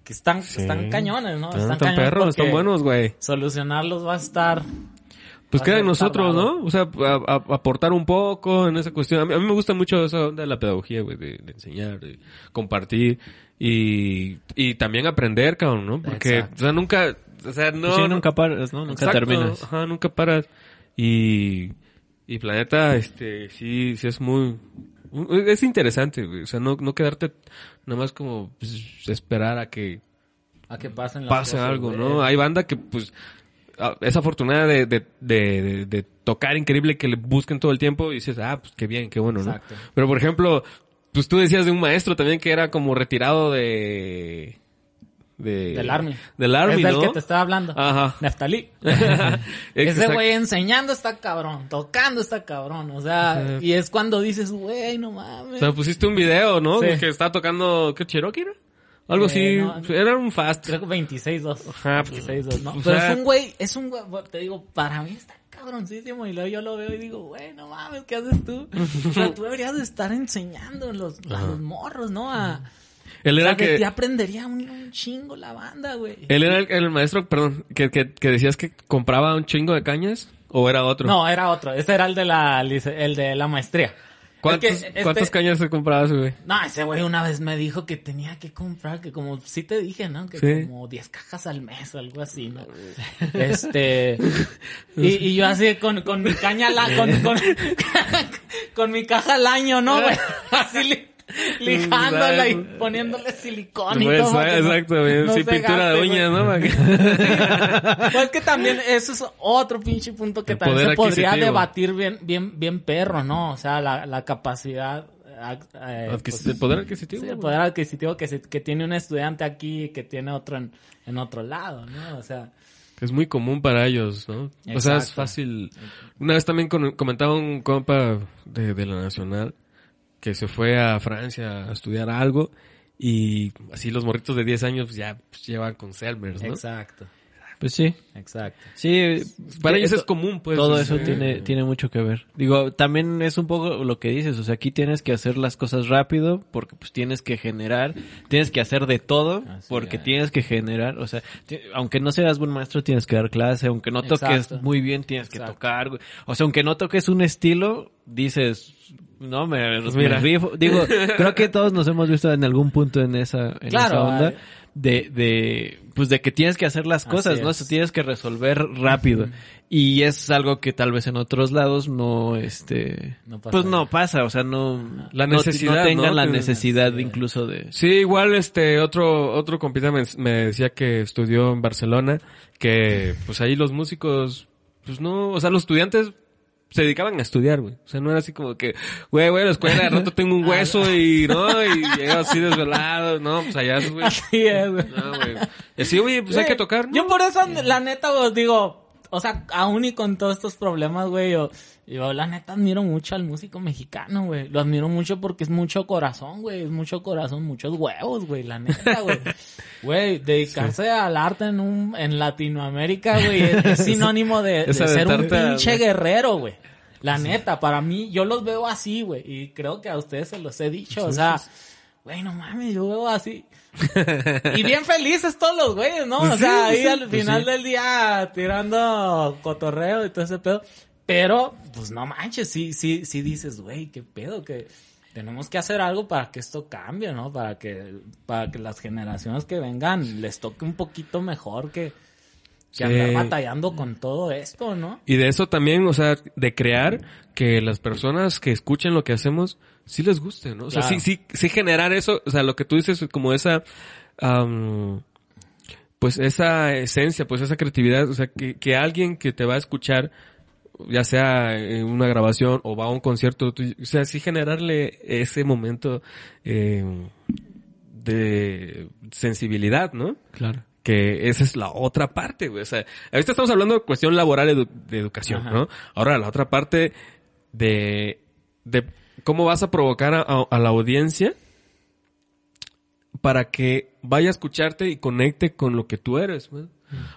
que están, Sí. están cañones, ¿no? Están, Están tan cañones perros, están buenos, güey. solucionarlos va a estar Pues queda en nosotros. ¿no? O sea, aportar un poco en esa cuestión. A mí, a mí me gusta mucho esa onda de la pedagogía, güey, de, de enseñar, de compartir y, y también aprender, cabrón, ¿no? Porque, Exacto. o sea, nunca, o sea, no... Sí, nunca paras, ¿no? Nunca Exacto, terminas. Ajá, nunca paras. Y, y Planeta, este, sí, sí es muy, es interesante, güey. O sea, no, no quedarte nada más como pues, esperar a que a que pasen las pase cosas, algo, güey. ¿no? Hay banda que, pues, ah, es afortunada de, de, de, de- tocar increíble que le busquen todo el tiempo y dices, ah, pues qué bien, qué bueno, ¿no? Exacto. Pero, por ejemplo, pues tú decías de un maestro también que era como retirado de... de Del Army. Del Army, Es del ¿no? que te estaba hablando. Ajá. Neftalí. Ese güey enseñando está cabrón, tocando está cabrón, o sea, y es cuando dices, güey, no mames. O sea, pusiste un video, ¿no? Sí. Que estaba tocando, ¿qué Cherokee era? Algo Eh, así. no. Era un fast. Creo que 26-2. Ajá, 26-2, ¿no? o Pero sea- es un güey, es un güey, te digo, para mí está cabroncísimo y luego yo lo veo y digo, güey, no mames, ¿qué haces tú? O sea, tú deberías de estar enseñando los, a los morros, ¿no? A, Él o era sea, que... aprendería un, un chingo la banda, güey. Él era el, el maestro, perdón, que, que, que decías que compraba un chingo de cañas. ¿O era otro? No, era otro. Ese era el de la, el de la maestría. ¿Cuántos, Es que este- ¿Cuántas cañas se compraba ese güey? No, ese güey una vez me dijo que tenía que comprar, que como, sí te dije, ¿no? Que Sí. como 10 cajas al mes o algo así, ¿no? Este, y, y yo así con, con mi caña, la, con, con, con mi caja al año, ¿no, güey? Así li- lijándola y poniéndole silicón y Pues, todo. no- exacto, güey. no pintura de uñas. ¿no? Pues que también eso es otro pinche punto que El también se podría debatir bien, bien, bien perro, ¿no? O sea, la, la capacidad, eh, Adquis- pues, el poder adquisitivo. sí, el poder adquisitivo que, se- que tiene un estudiante aquí y que tiene otro en, en otro lado, ¿no? O sea, es muy común para ellos, ¿no? O sea, es fácil. Una vez también comentaba un compa de, de la Nacional que se fue a Francia a estudiar algo y así los morritos de 10 años ya pues, llevan con Selmers, ¿no? exacto, Pues sí. exacto. Sí. Para eh, ellos es común, pues. Todo eso tiene, tiene mucho que ver. Digo, también es un poco lo que dices, o sea, aquí tienes que hacer las cosas rápido porque pues tienes que generar, tienes que hacer de todo Así porque es. tienes que generar, o sea, aunque no seas buen maestro tienes que dar clase, aunque no toques Exacto. muy bien tienes que tocar, o sea, aunque no toques un estilo, dices, no, me, Pues me. Digo, creo que todos nos hemos visto en algún punto en esa, en Claro, esa onda. De, de, pues de que tienes que hacer las cosas, ¿no? sea, tienes que resolver rápido. Y es algo que tal vez en otros lados no, este, No pasa pues no pasa, o sea, no, La necesidad, no, tengan ¿no? la Que- necesidad Sí. incluso de, Sí, igual este otro otro compita me, me decía que estudió en Barcelona, que pues ahí los músicos pues no, o sea, los estudiantes se dedicaban a estudiar, güey. O sea, no era así como que, güey, güey, la escuela de rato tengo un hueso y no, y llega así desvelado, no, pues allá, güey. Así es, güey. No, güey. Y así, oye, pues hay que tocar, ¿no? Yo por eso, la neta, os digo, o sea, aún y con todos estos problemas, güey, yo, yo la neta admiro mucho al músico mexicano, güey. Lo admiro mucho porque es mucho corazón, güey. Es mucho corazón, muchos huevos, güey, la neta, güey. Güey, dedicarse al arte en un, en Latinoamérica, güey, es, es sinónimo de, ser un a- pinche guerrero, güey. La neta, para mí, yo los veo así, güey. Y creo que a ustedes se los he dicho, o sea, güey, no mames, yo veo así. y bien felices todos los güeyes, ¿no? O sea, ahí al final del día tirando cotorreo y todo ese pedo. Pero, pues no manches, sí, sí, sí dices, güey, qué pedo, que tenemos que hacer algo para que esto cambie, ¿no? Para que, para que las generaciones que vengan les toque un poquito mejor que, que Sí. andar batallando con todo esto, ¿no? Y de eso también, o sea, de crear que las personas que escuchen lo que hacemos, sí les guste, ¿no? O sea, Claro. sí, sí, sí generar eso, o sea, lo que tú dices, como esa, pues esa esencia, pues esa creatividad, o sea, que, que alguien que te va a escuchar, ya sea en una grabación o va a un concierto, o sea, sí generarle ese momento eh, de sensibilidad, ¿no? Claro. que esa es la otra parte, güey. O sea, ahorita estamos hablando de cuestión laboral edu- de educación, Ajá. ¿no? Ahora la otra parte de, de cómo vas a provocar a, a- a la audiencia para que vaya a escucharte y conecte con lo que tú eres, güey.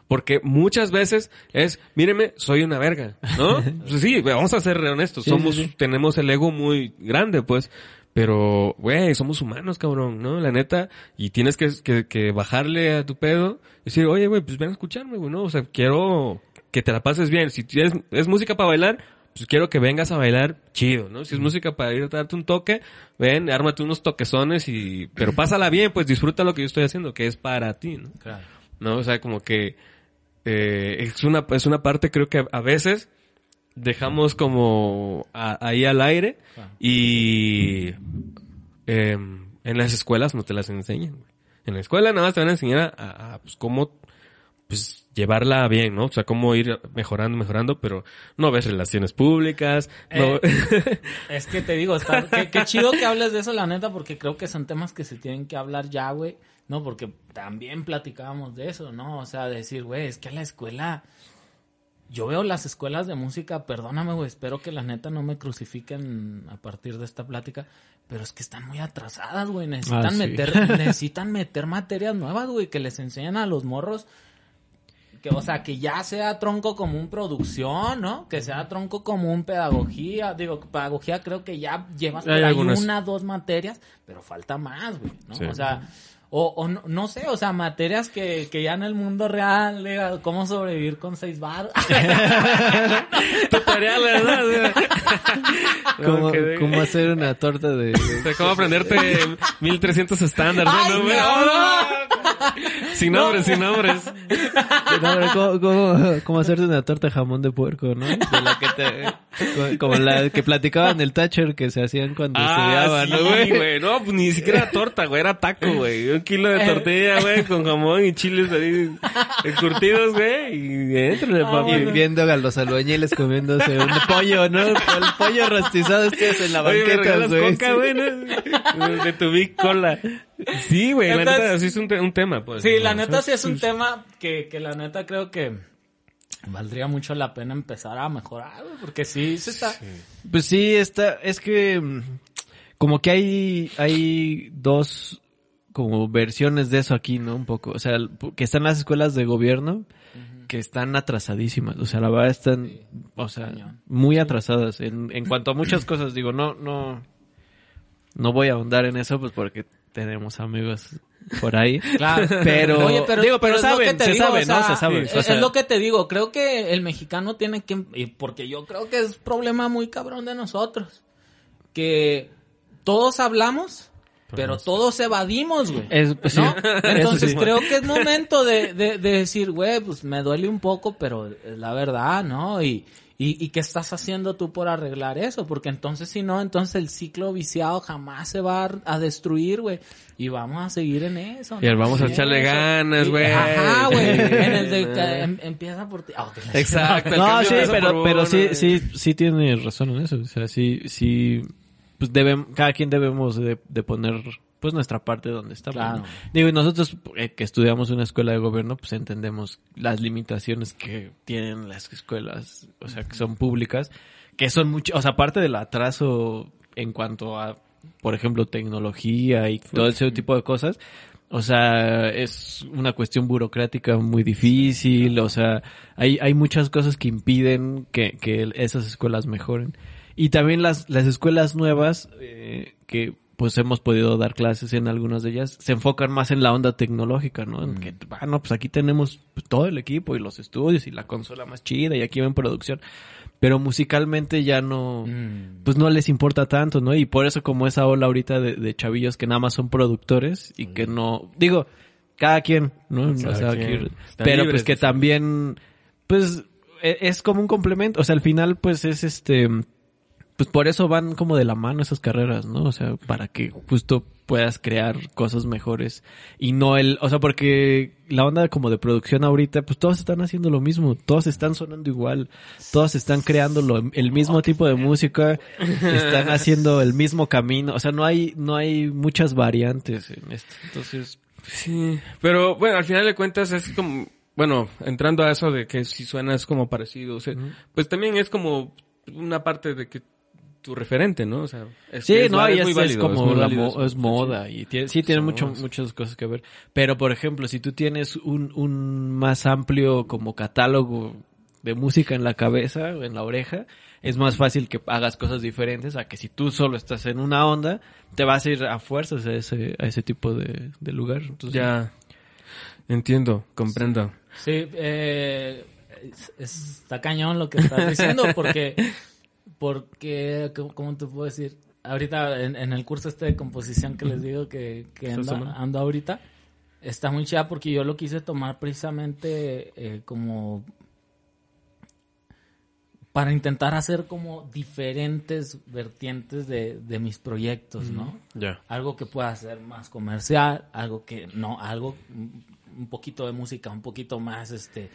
Porque muchas veces es, míreme, soy una verga, ¿no? Pues sí, vamos a ser honestos, Sí, somos, sí, sí. tenemos el ego muy grande, pues. Pero, güey, somos humanos, cabrón, ¿no? La neta, y tienes que, que, que bajarle a tu pedo y decir, oye, güey, pues ven a escucharme, güey, ¿no? O sea, quiero que te la pases bien. Si tienes, es música para bailar, pues quiero que vengas a bailar chido, ¿no? Si es música para ir a darte un toque, ven, ármate unos toquezones y, pero pásala bien, pues disfruta lo que yo estoy haciendo, que es para ti, ¿no? Claro. ¿No? O sea, como que eh, es una es una parte creo que a veces dejamos como a- ahí al aire Claro. y em, en las escuelas no te las enseñan. güey. En la escuela nada más te van a enseñar a, a, pues cómo pues llevarla bien, ¿no? O sea, cómo ir mejorando, mejorando, pero no ves relaciones públicas, no... Es que te digo, está, qué, qué chido que hables de eso, la neta, porque creo que son temas que se tienen que hablar ya, güey. No, porque también platicábamos de eso, ¿no? O sea, decir, güey, es que a la escuela. Yo veo las escuelas de música, perdóname, güey, espero que la neta no me crucifiquen a partir de esta plática, pero es que están muy atrasadas, güey. Necesitan Ah, sí. meter, necesitan meter materias nuevas, güey, que les enseñen a los morros que, o sea, que ya sea tronco común producción, ¿no? Que sea tronco común pedagogía. Digo, pedagogía creo que ya llevas por ahí una, dos materias, pero falta más, güey, ¿no? Sí. O sea, o, o no, no sé, o sea, materias que, que ya en el mundo real, diga, cómo sobrevivir con seis bar. Tutorial, ¿verdad? ¿Cómo, Como que- cómo hacer una torta de... O sea, ¿Cómo aprenderte 1300 estándares? ¡Ay, güey? no! Sin nombres, sin nombres. ¿cómo, cómo, cómo hacerte una torta de jamón de puerco, ¿no? De la que te... Como la que platicaban el Thatcher que se hacían cuando Ah, estudiaban, sí, ¿no, güey? güey? No, pues ni siquiera era torta, güey. Era taco, güey. Un kilo de tortilla, güey, con jamón y chiles ahí encurtidos, güey. Y éntrale, Ah, papi. Y viendo a los albañiles comiéndose un pollo, ¿no? El pollo rostizado ustedes en la banqueta, güey. coca, güey, ¿no? De tu Big Cola. Sí, güey, la neta, sí es un, te- un tema, pues. Sí, ¿no? la neta sí es un tema que, que la neta creo que valdría mucho la pena empezar a mejorar, güey, porque sí se está... Pues sí, está, es que mm, como que hay, hay dos como versiones de eso aquí, ¿no? Un poco, o sea, que están las escuelas de gobierno que están atrasadísimas, o sea, la verdad están, o sea, muy atrasadas en, en cuanto a muchas cosas, digo, no, no, no voy a ahondar en eso, pues porque tenemos amigos por ahí. Claro. Pero- Oye, pero, digo, pero lo saben, se digo, sabe, o sea, ¿no? Se sabe, Es, o sea- es lo que te digo. Creo que el mexicano tiene que... y Porque yo creo que es problema muy cabrón de nosotros. Que todos hablamos... Pero todos evadimos, güey. Es- pues, sí, ¿No? eso Entonces sí. creo que es momento de, de, de decir, güey, pues me duele un poco, pero es la verdad, ¿no? Y, y, y qué estás haciendo tú por arreglar eso, porque entonces si no, entonces el ciclo viciado jamás se va a, a destruir, güey. Y vamos a seguir en eso. Y ¿no? vamos a echarle eso. ganas, Y- güey. Ajá, güey. En el de que em- empieza por ti. Ah. Exacto. No, sí, pero, pero sí, sí, sí tiene razón en eso. O sea, sí, sí, pues debemos, cada quien debemos de, de poner pues nuestra parte donde estamos. Claro. ¿no? Digo, y nosotros eh, que estudiamos una escuela de gobierno, pues entendemos las limitaciones que tienen las escuelas, o sea, que son públicas, que son mucho, o sea, aparte del atraso en cuanto a, por ejemplo, tecnología y todo ese tipo de cosas, o sea, es una cuestión burocrática muy difícil, o sea, hay, hay muchas cosas que impiden que, que esas escuelas mejoren. Y también las, las escuelas nuevas, eh, que pues hemos podido dar clases en algunas de ellas, se enfocan más en la onda tecnológica, ¿no? En que, ah, no, pues aquí tenemos pues, todo el equipo y los estudios y la consola más chida y aquí en producción. Pero musicalmente ya no, Mm. pues no les importa tanto, ¿no? Y por eso como esa ola ahorita de, de chavillos que nada más son productores y que no, digo, cada quien, ¿no? Cada O sea, quien. que- Están pero pues que también, pues e- es como un complemento, o sea, al final pues es este, pues por eso van como de la mano esas carreras, ¿no? O sea, para que justo puedas crear cosas mejores. Y no el, o sea, porque la onda como de producción ahorita, pues todos están haciendo lo mismo, todos están sonando igual, todos están creando lo- el mismo tipo de música, están haciendo el mismo camino, o sea, no hay, no hay muchas variantes en esto, entonces, Sí, pero bueno, al final de cuentas es como, bueno, entrando a eso de que si suena es como parecido, o sea, pues también es como una parte de que tu referente, ¿no? O sea, es, Sí, es no, es, muy es como muy la válido mo- eso. es moda y tiene, sí tiene Sí, mucho, muchas cosas que ver. Pero, por ejemplo, si tú tienes un, un más amplio como catálogo de música en la cabeza o en la oreja, es más fácil que hagas cosas diferentes a que si tú solo estás en una onda, te vas a ir a fuerzas a ese, a ese tipo de, de lugar. Entonces, Ya, entiendo, comprendo. Sí, eh, es- es- está cañón lo que estás diciendo porque, porque, ¿cómo, te puedo decir? Ahorita en, en el curso este de composición que les digo que, que ¿Estás ando, ahorita, está muy chida porque yo lo quise tomar precisamente eh, como para intentar hacer como diferentes vertientes de, de mis proyectos, ¿no? Ya. algo que pueda ser más comercial, algo que no, algo un- poquito de música, un poquito más este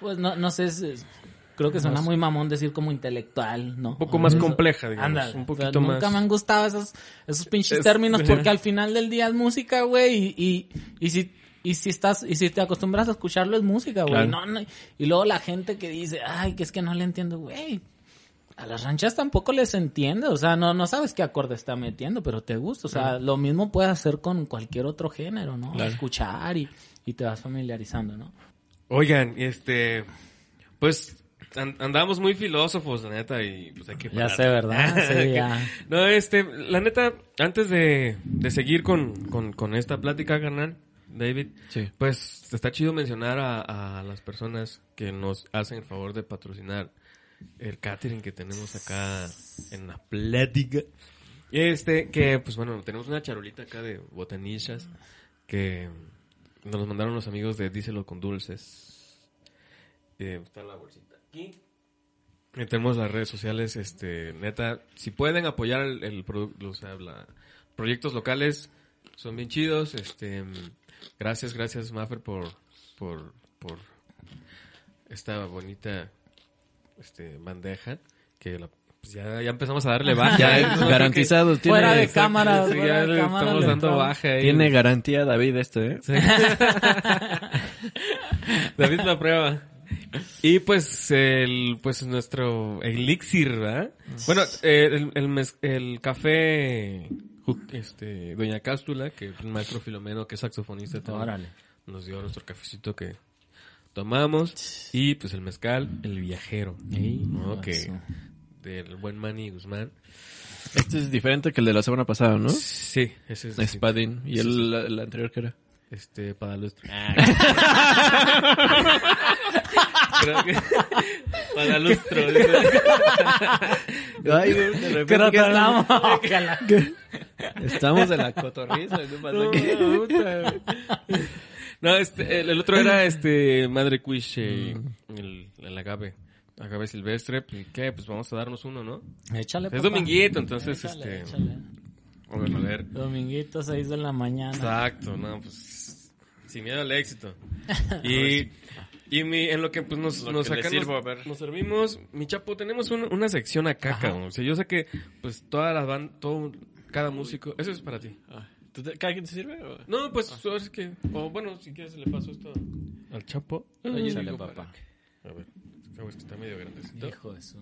pues no no sé, creo que suena muy mamón decir como intelectual, ¿no? Un poco más Eso- compleja, digamos, Ándale, un o sea, poquito más- Nunca me han gustado esos esos pinches Es- términos porque al final del día es música, güey, y, y y si y si estás y si te acostumbras a escucharlo es música, güey. Claro. No, no, y luego la gente que dice, "Ay, que es que no le entiendo, güey." A las ranchas tampoco les entiende, o sea, no, no sabes qué acorde está metiendo, pero te gusta, o sea, lo mismo puedes hacer con cualquier otro género, ¿no? Escuchar y, y te vas familiarizando, ¿no? Oigan, este, pues andamos muy filósofos, la neta, y pues hay que Ya parar. sé, ¿verdad? Sí, ya. No, este, la neta, antes de, de seguir con, con, con esta plática, carnal, David, Sí. pues está chido mencionar a, a las personas que nos hacen el favor de patrocinar el catering que tenemos acá en la plática. Este, que pues bueno, tenemos una charolita acá de botanillas que nos los mandaron los amigos de Díselo con Dulces. Eh, está la bolsita aquí. Y tenemos las redes sociales, este, neta, si pueden apoyar el, el producto, o sea, la- proyectos locales, son bien chidos, este, gracias, gracias Maffer por, por, por esta bonita, este, bandeja, que la- pues ya, ya empezamos a darle baja. Ya, ¿eh? No, garantizado. Tiene, Fuera de Exacto, cámara, sí, fuera ya de le cámara estamos le dando baja ahí. tiene garantía David esto, ¿eh? Sí. David la prueba. Y pues el pues nuestro elixir, ¿verdad? Bueno, eh, el, el, mez- el café este Doña Cástula, que es un maestro Filomeno que es saxofonista también, Órale. nos dio nuestro cafecito que tomamos y pues el mezcal, el viajero, ¿no? Que del buen Manny Guzmán. Este es diferente que el de la semana pasada, ¿no? Sí, ese es Espadín. ¿Y el, la- el anterior que era? Este, Padalustre. Creo que... Padalustro. Ay, de repente Que tardamos. Estamos en la cotorriza. No, este, el, el otro era este Madre Cuiche, el, el agave. Agave silvestre, pues, ¿qué? Pues vamos a darnos uno, ¿no? Échale, Es papá. dominguito, entonces, Échale, este... échale. Vamos a ver. Dominguito, 6 de la mañana. Exacto, no, pues sin miedo al éxito. Y, y mi, en lo que pues nos, Lo nos, que acá sirvo, nos, a ver. nos servimos, mi chapo, tenemos un- una sección acá, cabrón. O sea, yo sé que pues toda la banda, todo, cada músico, eso es para ti. ¿Tú te- ¿Cada quien se sirve? o? No, pues ahora es que... O bueno, si quieres le paso esto al Chapo. Ay, sale, papá. A ver, es que está medio grandecito. Hijo de su...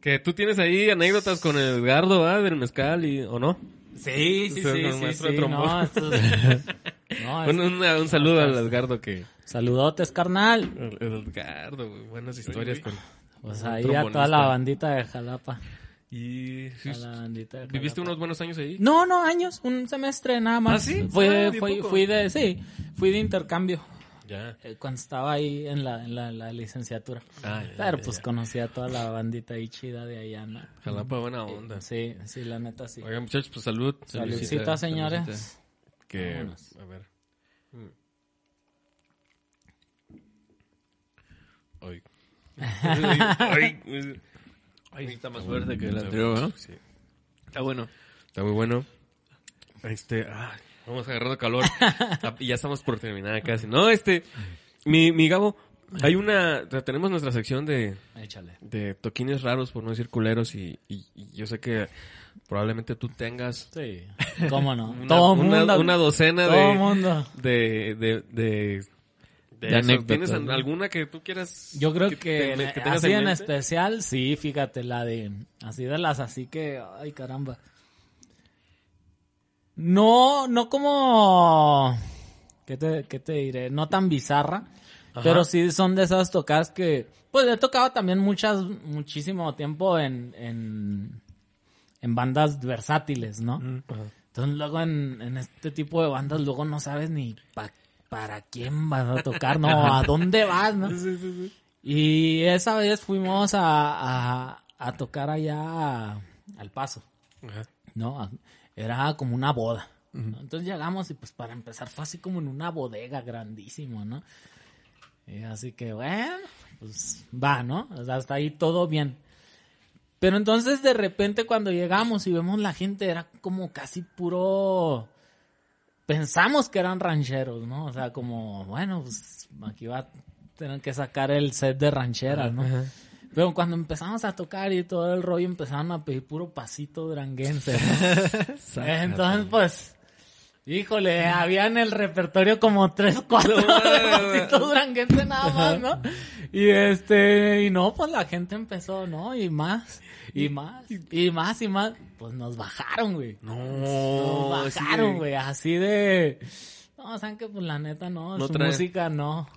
Que tú tienes ahí anécdotas con el Edgardo, ¿ah? Del mezcal y... ¿O no? Sí, sí, sí, es el sí, sí, de trombón. no, esto no, es- Un, un- un saludo al Edgardo que... Saludotes, carnal. Edgardo. Buenas historias con... Pues ahí a toda la bandita de Jalapa. Y... ¿Viviste unos buenos años ahí? No, no, años, un semestre nada más. ¿Ah, sí? Fui, Ah, fui, de, sí, fui de intercambio Ya. eh, cuando estaba ahí en la, en la, la licenciatura. Ah, ya, Pero ya, pues ya. conocí a toda la bandita ahí chida de allá, ¿no? Jalapa, buena onda. Sí, sí, la neta sí. Oigan, muchachos, pues salud. Saludcita, señores. saludcita. Que, Vámonos. a ver. Ay. Ay. Ay. Ahí está más fuerte que el anterior, ¿no? Sí. Está bueno. Está muy bueno. Este, ay, vamos agarrando calor. Ah, y ya estamos por terminar casi. No, este, mi, mi Gabo, hay una, tenemos nuestra sección de, Échale. de toquines raros, por no decir culeros, y, y, y yo sé que probablemente tú tengas Sí, cómo no. una, todo una- mundo. una docena todo de, mundo. de, de, de, de De eso. anécdotas, ¿Tienes ¿no? alguna que tú quieras? Yo creo que, te- en- que así en, especial, sí, fíjate, la de, así de las así que, ay caramba. No, no como, ¿qué te, qué te diré? No tan bizarra, pero sí son de esas tocadas que, pues he tocado también muchas, muchísimo tiempo en, en, en bandas versátiles, ¿no? Entonces luego en, en este tipo de bandas luego no sabes ni pa- para quién vas a tocar, no, a dónde vas, ¿no? Y esa vez fuimos a, a, a tocar allá a- al paso, Ajá. ¿no? Era como una boda. ¿no? Entonces llegamos y pues para empezar fue así como en una bodega grandísimo, ¿no? Y así que bueno, pues va, ¿no? O sea, hasta ahí todo bien. Pero entonces de repente cuando llegamos y vemos la gente era como casi puro... Pensamos que eran rancheros, ¿no? O sea, como, bueno, pues aquí va a tener que sacar el set de rancheras, ¿no? Pero cuando empezamos a tocar y todo el rollo empezaron a pedir puro pasito duranguense. ¿no? Entonces, pues, híjole, había en el repertorio como tres, cuatro pasito duranguense nada más, ¿no? Y este, y no, pues la gente empezó, ¿no? Y más, y más, y más, y más. Pues nos bajaron, güey. No, Nos sí. bajaron, güey, así de... No, saben que pues la neta no, No su trae. música no.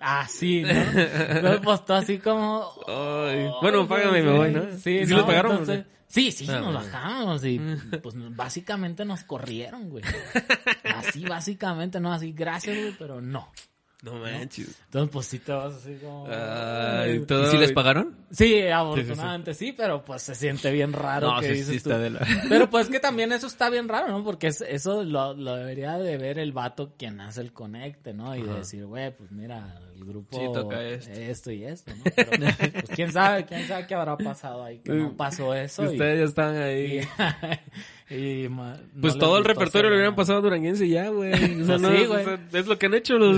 Así, ¿no? Entonces, pues así como... Ay, bueno, págame y me voy, ¿no? Sí, ¿Y si no, les pagaron? entonces- sí, sí, Ah, nos bajamos y pues básicamente nos corrieron, güey. Así, básicamente, no así, gracias, güey, pero no. No manches. Entonces, pues sí te vas así como... Ay, ¿Y si les pagaron? Sí, afortunadamente sí, pero pues se siente bien raro que sí, dices tú. está de la... Pero pues que también eso está bien raro, ¿no? Porque es- eso lo, lo debería de ver el vato quien hace el conecte, ¿no? Y decir, güey, pues mira, el grupo Sí, toca esto. esto y esto, ¿no? Pero, pues quién sabe, quién sabe qué habrá pasado ahí, que no pasó eso. y- Ustedes ya están ahí. y, y, no Pues todo el repertorio hacer lo hubieran pasado a Duranguense ya, güey. O sea, Pues no, sí, o güey. sea, es lo que han hecho los,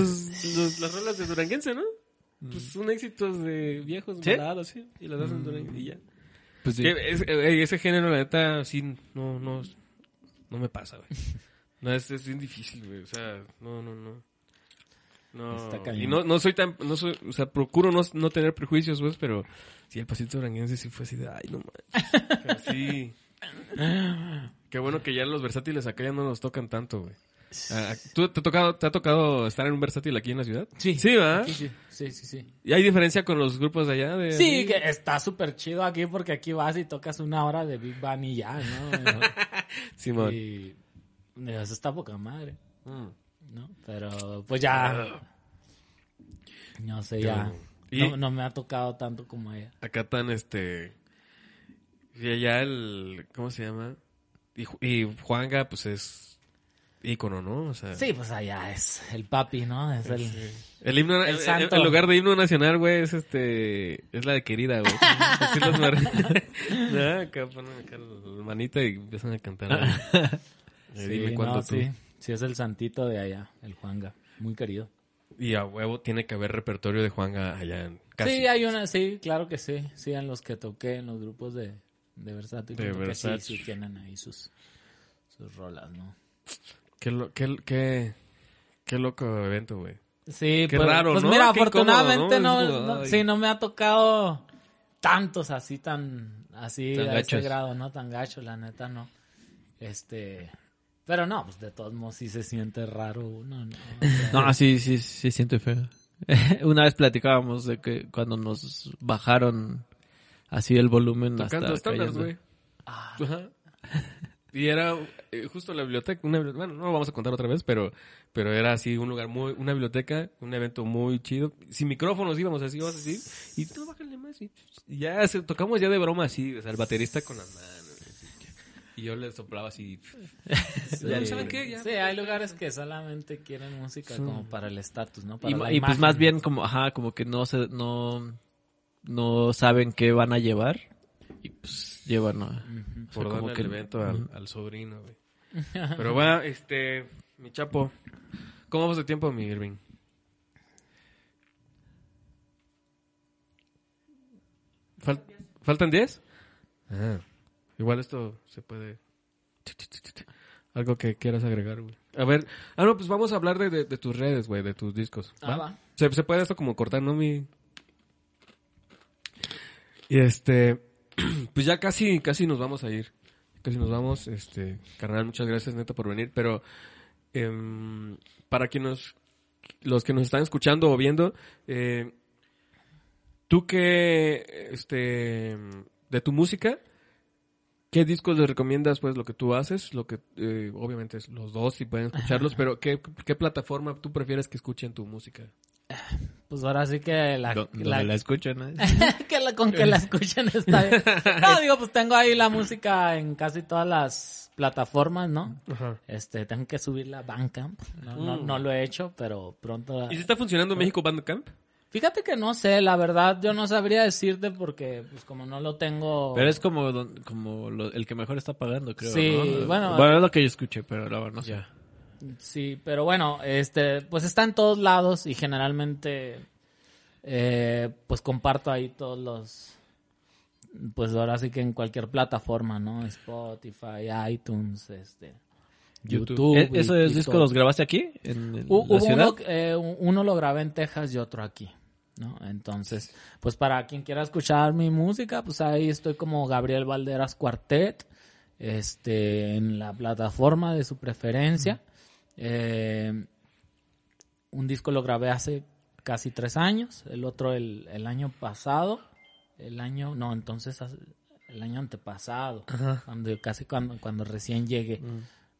los- las rolas de Duranguense, ¿no? Pues son éxitos de viejos ¿Sí? baladas, sí. Y las hacen Duranguense y ya. Pues sí. Es- eh, ese género, la neta, sí, no, no, no me pasa, güey. No, es, es bien difícil, güey. O sea, no, no, no. No, Está cañón. y no, no soy tan, no soy, o sea, procuro no, no tener prejuicios, pues, pero sí, el pasito duranguense sí fue así de, ay, no manches. Sí. Qué bueno que ya los versátiles acá ya no nos tocan tanto, güey. Ah, ¿Tú te ha, tocado, te ha tocado estar en un versátil aquí en la ciudad? Sí. Sí, ¿verdad? Sí, sí, sí, sí. ¿Y hay diferencia con los grupos de allá? De Sí, que está súper chido aquí porque aquí vas y tocas una hora de Big Bang y ya, ¿no? Simón. y eso está poca madre, Mm. ¿No? Pero pues ya, no sé, ya, ¿Y? no, no me ha tocado tanto como a ella. acá tan este y allá el ¿cómo se llama? Y, y Juanga pues es ícono, ¿no? O sea, Sí, pues allá es el papi, ¿no? Es el... el himno El el, santo. el lugar de himno nacional, güey, es este es la de querida, güey. Así los mar- Ah, acá ponen acá la manita y empiezan a cantar. Sí, dime cuándo no, tú. sí, sí es el santito de allá, el Juanga, muy querido. Y a huevo tiene que haber repertorio de Juanga allá en casi. Sí, hay una, sí, claro que sí, sí, en los que toqué, en los grupos de, de Versátil, De Versátil. sí, sí tienen ahí sus, sus rolas, ¿no? Qué, lo- qué, qué, qué loco evento, güey. Sí, Qué pues, raro, pues ¿no? mira, Qué incómodo, afortunadamente ¿no? sí, no me ha tocado tantos así tan, así Tan a ese grado, ¿no? Tan gacho, la neta, no. Este, pero no, pues de todos modos sí se siente raro uno, ¿no? O sea, No, sí, sí, sí siente feo. Una vez platicábamos de que cuando nos bajaron así el volumen Tocando hasta estándares, güey. ah. Y era eh, justo la biblioteca, una, bueno, no lo vamos a contar otra vez, pero, pero era así un lugar muy, una biblioteca, un evento muy chido. Sin micrófonos íbamos así, íbamos así, y tú bájale más y, y ya se- tocamos ya de broma así, o sea, el baterista con las manos. Y yo le soplaba así. sí, Ya, ¿saben qué? Ya. sí, hay lugares que solamente quieren música como para el estatus, ¿no? Para Y, la y pues más bien como, ajá, como que no se, no, no saben qué van a llevar y pues llevan a... Por como darle que- el evento al, al sobrino, güey. Pero bueno, este, mi chapo, ¿cómo vamos de tiempo, mi Irving? Fal- ¿Faltan 10? Ah, igual esto se puede... Algo que quieras agregar, güey. A ver, ah, no, pues vamos a hablar de, de- de tus redes, güey, de tus discos. Ah, va. Se, se puede esto como cortar, ¿no? Mi... Y este, pues ya casi, casi nos vamos a ir. Casi nos vamos, este, carnal, muchas gracias neta por venir, pero em, para quienes, los que nos están escuchando o viendo, eh, tú que, este, de tu música, ¿qué discos les recomiendas, pues, lo que tú haces? Lo que, eh, obviamente, es los dos, si pueden escucharlos, pero ¿qué, ¿qué plataforma tú prefieres que escuchen tu música? Pues ahora sí que la, Do- la- donde la escuchan, ¿eh? que la, con que la escuchen está bien. No, digo, pues tengo ahí la música en casi todas las plataformas, ¿no? Ajá. Este, tengo que subir la Bandcamp. No, no, Mm. no lo he hecho, pero pronto. ¿Y si está funcionando en México Bandcamp? Fíjate que no sé, la verdad, yo no sabría decirte porque, pues, como no lo tengo. Pero es como, como lo- el que mejor está pagando, creo, Sí, ¿no? bueno, Bueno, es lo que yo escuché, pero la verdad no sé. Sí, pero bueno, este, pues está en todos lados y generalmente, eh, pues comparto ahí todos los, pues ahora sí que en cualquier plataforma, ¿no? Spotify, iTunes, este, YouTube. YouTube. ¿E- y- ¿Esos y discos todo. los grabaste aquí? ¿En, la hubo ciudad? uno, eh, un- uno lo grabé en Texas y otro aquí, ¿no? Entonces, pues para quien quiera escuchar mi música, pues ahí estoy como Gabriel Valderas Cuartet, este, en la plataforma de su preferencia. Eh, un disco lo grabé hace casi tres años, el otro el, el año pasado, el año, no, entonces el año antepasado, cuando casi cuando, cuando recién llegué,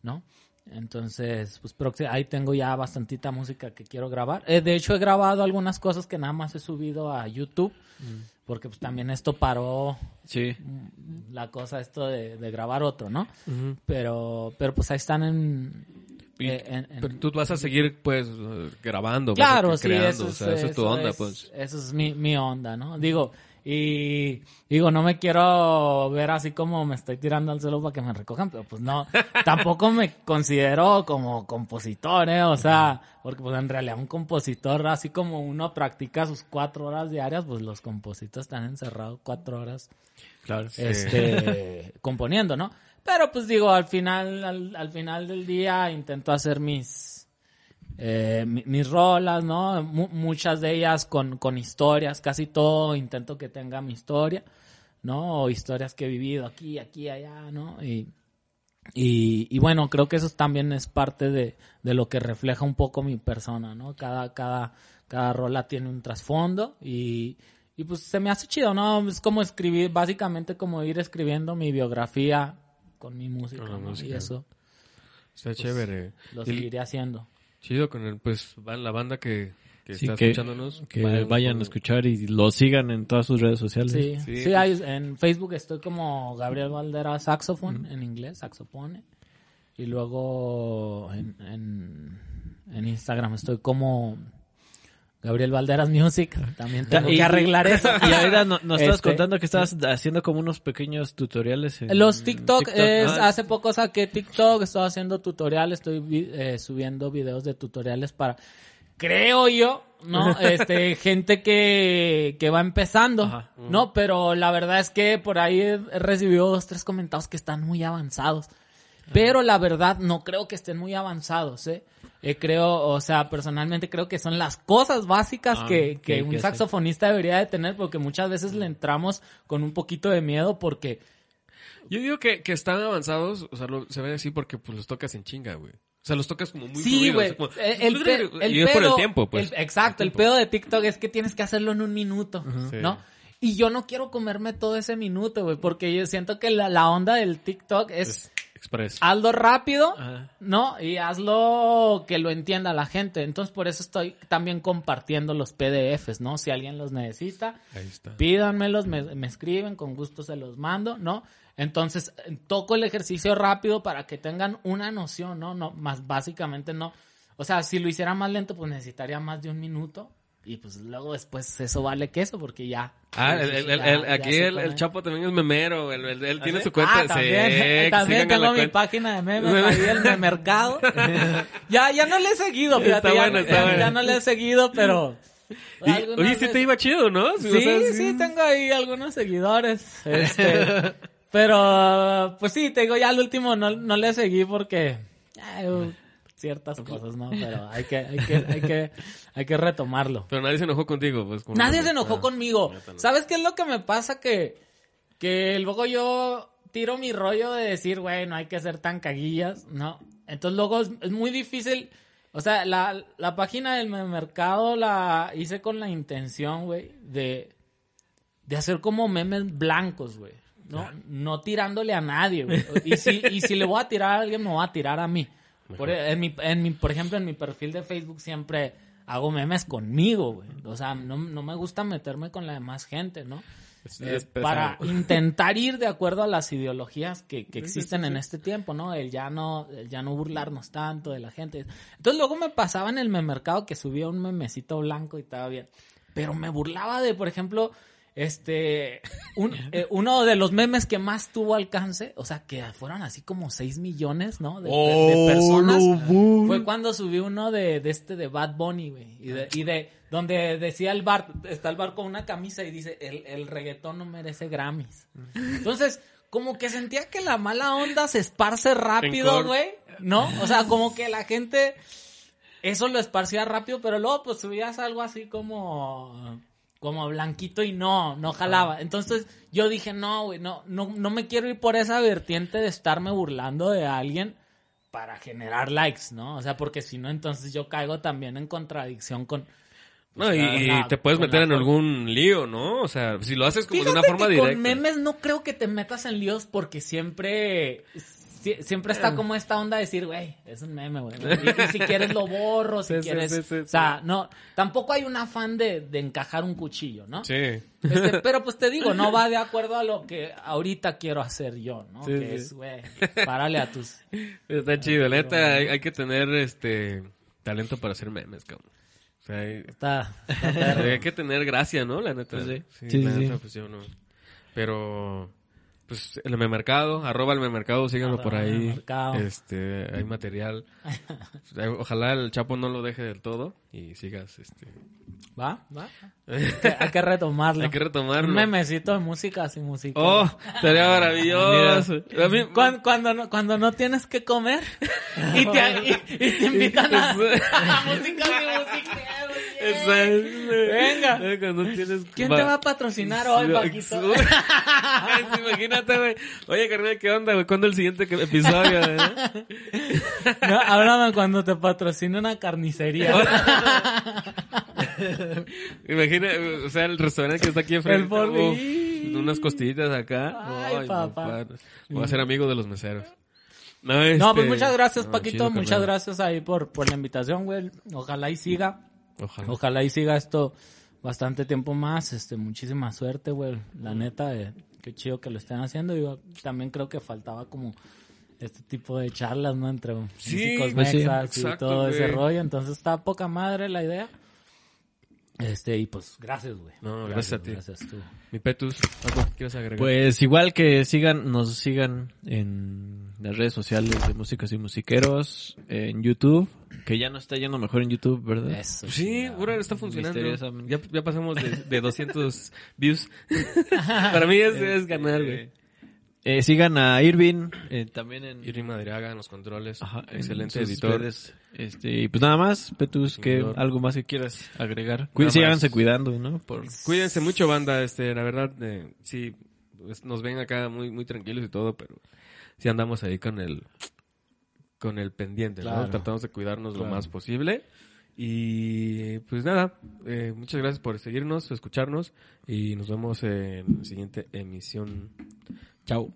¿no? Entonces, pues ahí tengo ya bastantita música que quiero grabar. Eh, de hecho, he grabado algunas cosas que nada más he subido a YouTube, porque pues también esto paró Sí. mm, la cosa esto de, de grabar otro, ¿no? Pero, pero pues ahí están en... Y- eh, en- en- Pero tú vas a seguir, pues, grabando, vas Claro, a sí, creando, eso o es, sea, esa es tu eso onda, es- pues. Eso es mi, mi onda, ¿no? Digo, y digo, no me quiero ver así como me estoy tirando al suelo para que me recojan, pero pues no, tampoco me considero como compositor, ¿eh? O sea, porque pues en realidad un compositor, así como uno practica sus cuatro horas diarias, pues los compositores están encerrados cuatro horas Claro. este componiendo, ¿no? Pero pues digo, al final, al, al final del día intento hacer mis eh, mi- mis rolas, ¿no? Mu- muchas de ellas con, con historias, casi todo intento que tenga mi historia, ¿no? O historias que he vivido aquí, aquí, allá, ¿no? Y, y, y bueno, creo que eso también es parte de, de lo que refleja un poco mi persona, ¿no? Cada, cada, cada rola tiene un trasfondo y, y pues se me hace chido, ¿no? Es como escribir, básicamente como ir escribiendo mi biografía con mi música, Con la ¿no? música. Y eso Está chévere. lo Y- seguiré haciendo. Chido con el, pues, la banda que, que Sí, está que- escuchándonos. Que vayan a escuchar y lo sigan en todas sus redes sociales. Sí, Sí, sí, pues- hay- en Facebook estoy como Gabriel Valdera Saxophone, en inglés, saxopone. Y luego en, en, en Instagram estoy como Gabriel Valderas Music. También tengo Y- que arreglar eso. Y ahorita no- nos estabas Este, contando que estabas haciendo como unos pequeños tutoriales. En Los TikTok, es, Ah, hace poco saqué TikTok, estoy haciendo tutoriales, estoy eh, subiendo videos de tutoriales para, creo yo, ¿no? Este, gente que, que va empezando, Ajá. ¿no? Pero la verdad es que por ahí he recibido dos, tres comentarios que están muy avanzados. Pero la verdad no creo que estén muy avanzados, ¿eh? Eh, creo, o sea, personalmente creo que son las cosas básicas Ah, que, que un que saxofonista debería de tener porque muchas veces le entramos con un poquito de miedo porque Yo digo que, que están avanzados, o sea, lo- se ve así porque pues los tocas en chinga, güey. O sea, los tocas como muy Sí, güey. como- El, el pe- el y es por el tiempo, pues. el- exacto, el, tiempo. pedo de TikTok es que tienes que hacerlo en un minuto, Sí. ¿no? Y yo no quiero comerme todo ese minuto, güey, porque yo siento que la, la onda del TikTok es, Es express. hazlo rápido, Ajá. ¿no? Y hazlo que lo entienda la gente. Entonces, por eso estoy también compartiendo los PDFs, ¿no? Si alguien los necesita, Ahí está. pídanmelos, me, me escriben, con gusto se los mando, ¿no? Entonces, toco el ejercicio rápido para que tengan una noción, ¿no? No, más básicamente no. O sea, si lo hiciera más lento, pues necesitaría más de un minuto. Y pues luego después eso vale queso porque ya. Ah, el, ya- aquí el. Chapo también es memero, él, tiene sí? su cuenta. Ah, también, sí, también tengo mi cuenta. página de memes ahí, el memercado. ya, ya no le he seguido, fíjate, Está ya, bueno, está ya- bueno. ya no le he seguido, pero... Oye, sí te iba chido, ¿no? Sí, sí, tengo ahí algunos seguidores. Este, pero, pues sí, te digo, ya al último no, no le seguí porque ay, ciertas cosas, ¿no? Pero hay que, hay que, hay que, hay que retomarlo. Pero nadie se enojó contigo, pues. como- Nadie se enojó Ah. conmigo. no. ¿Sabes qué es lo que me pasa? Que, que luego yo tiro mi rollo de decir, güey, no hay que ser tan caguillas, ¿no? Entonces luego es, es muy difícil. O sea, la, la página del mercado la hice con la intención, güey, de, de hacer como memes blancos, güey. ¿no? no tirándole a nadie, güey. Y si, y si le voy a tirar a alguien, me voy a tirar a mí. Por, en mi, en mi, por ejemplo, en mi perfil de Facebook siempre hago memes conmigo, güey. O sea, no, no me gusta meterme con la demás gente, ¿no? Eh, para intentar ir de acuerdo a las ideologías que, que existen en este tiempo, ¿no? El ya no, el ya no burlarnos tanto de la gente. Entonces luego me pasaba en el memercado que subía un memecito blanco y estaba bien. Pero me burlaba de, por ejemplo, este, un- eh, uno de los memes que más tuvo alcance, o sea, que fueron así como 6 millones, ¿no? De, de- de Oh, personas. Fue cuando subí uno de, de este de Bad Bunny, güey. Y de, y de donde decía el bar, está el bar con una camisa y dice, el, el reggaetón no merece Grammys. Entonces, como que sentía que la mala onda se esparce rápido, güey. ¿No? O sea, como que la gente eso lo esparcía rápido, pero luego pues subías algo así como como blanquito y no, no jalaba. Entonces yo dije, no, güey, no, no, no me quiero ir por esa vertiente de estarme burlando de alguien para generar likes, ¿no? O sea, porque si no, entonces yo caigo también en contradicción con... No, pues, y, con y la- te puedes meter en algún lío, ¿no? O sea, si lo haces como de una forma que directa. con memes no creo que te metas en líos porque siempre si- siempre está como esta onda de decir, güey, es un meme, güey. Y, si quieres lo borro, si Sí, quieres, sí, sí, o sea, no, tampoco hay un afán de, de encajar un cuchillo, ¿no? Sí. Este, pero pues te digo, no va de acuerdo a lo que ahorita quiero hacer yo, ¿no? Sí, que sí. es, güey, párale a tus Está chido. La neta, hay, hay que tener este talento para hacer memes, cabrón. O sea, hay, está, hay que tener gracia, ¿no? La neta. Pues sí. Sí, Sí, la sí, neta, sí. pues yo no. Pero, pues, el memercado, arroba el memercado, síganlo por Arroba ahí. Este, hay material. Ojalá el Chapo no lo deje del todo y sigas, este. ¿Va? ¿Va? Hay que, retomarlo. Hay que retomarlo. Un memecito de música sin música. Oh, sería maravilloso. Mí- Cuando, cuando, no, cuando no tienes que comer y te, y, y te invitan a, a música sin Venga. Cuando tienes... ¿Quién te va a patrocinar hoy, Paquito? Imagínate, güey. Oye, carnal, ¿qué onda, güey? ¿Cuándo el siguiente episodio? eh? No, háblame cuando te patrocine una carnicería. Imagina, o sea, el restaurante que está aquí enfrente. El uf, unas costillitas acá. Ay, papá. Voy a ser amigo de los meseros. No, No, este- pues muchas gracias, no, Paquito. chido, muchas carnal. gracias ahí por, por la invitación, güey. Ojalá y siga. Ojalá. Ojalá y siga esto bastante tiempo más. Este, muchísima suerte, güey. La neta, eh, qué chido que lo estén haciendo. Yo también creo que faltaba como este tipo de charlas, ¿no? Entre Sí, músicos pues sí. mexas y Exacto, todo ese rollo. Entonces está poca madre la idea. Este, y pues, gracias, güey. No, gracias a ti. Gracias tú. Mi Petus, ¿algo que quieres agregar? Pues igual que sigan, nos sigan en las redes sociales de Músicos y Musiqueros, en YouTube, que ya no está yendo mejor en YouTube, ¿verdad? Eso. Sí, ahora está funcionando. Misteriosamente. Ya, ya pasamos de, de 200 views. Para mí es, es ganar, güey. Eh, sigan a Irving, eh, también en... Irving Madriaga en los controles. Ajá, en Excelente editor. redes. Este, y pues nada más, Petus, que algo más que quieras agregar. Cuí- más. Síganse cuidando, ¿no? Por... Cuídense mucho, banda. Este, la verdad, eh, sí, pues, nos ven acá muy, muy tranquilos y todo, pero sí andamos ahí con el, con el pendiente, Tratamos de cuidarnos lo más posible. Y pues nada, eh, muchas gracias por seguirnos, escucharnos y nos vemos en la siguiente emisión. Chao.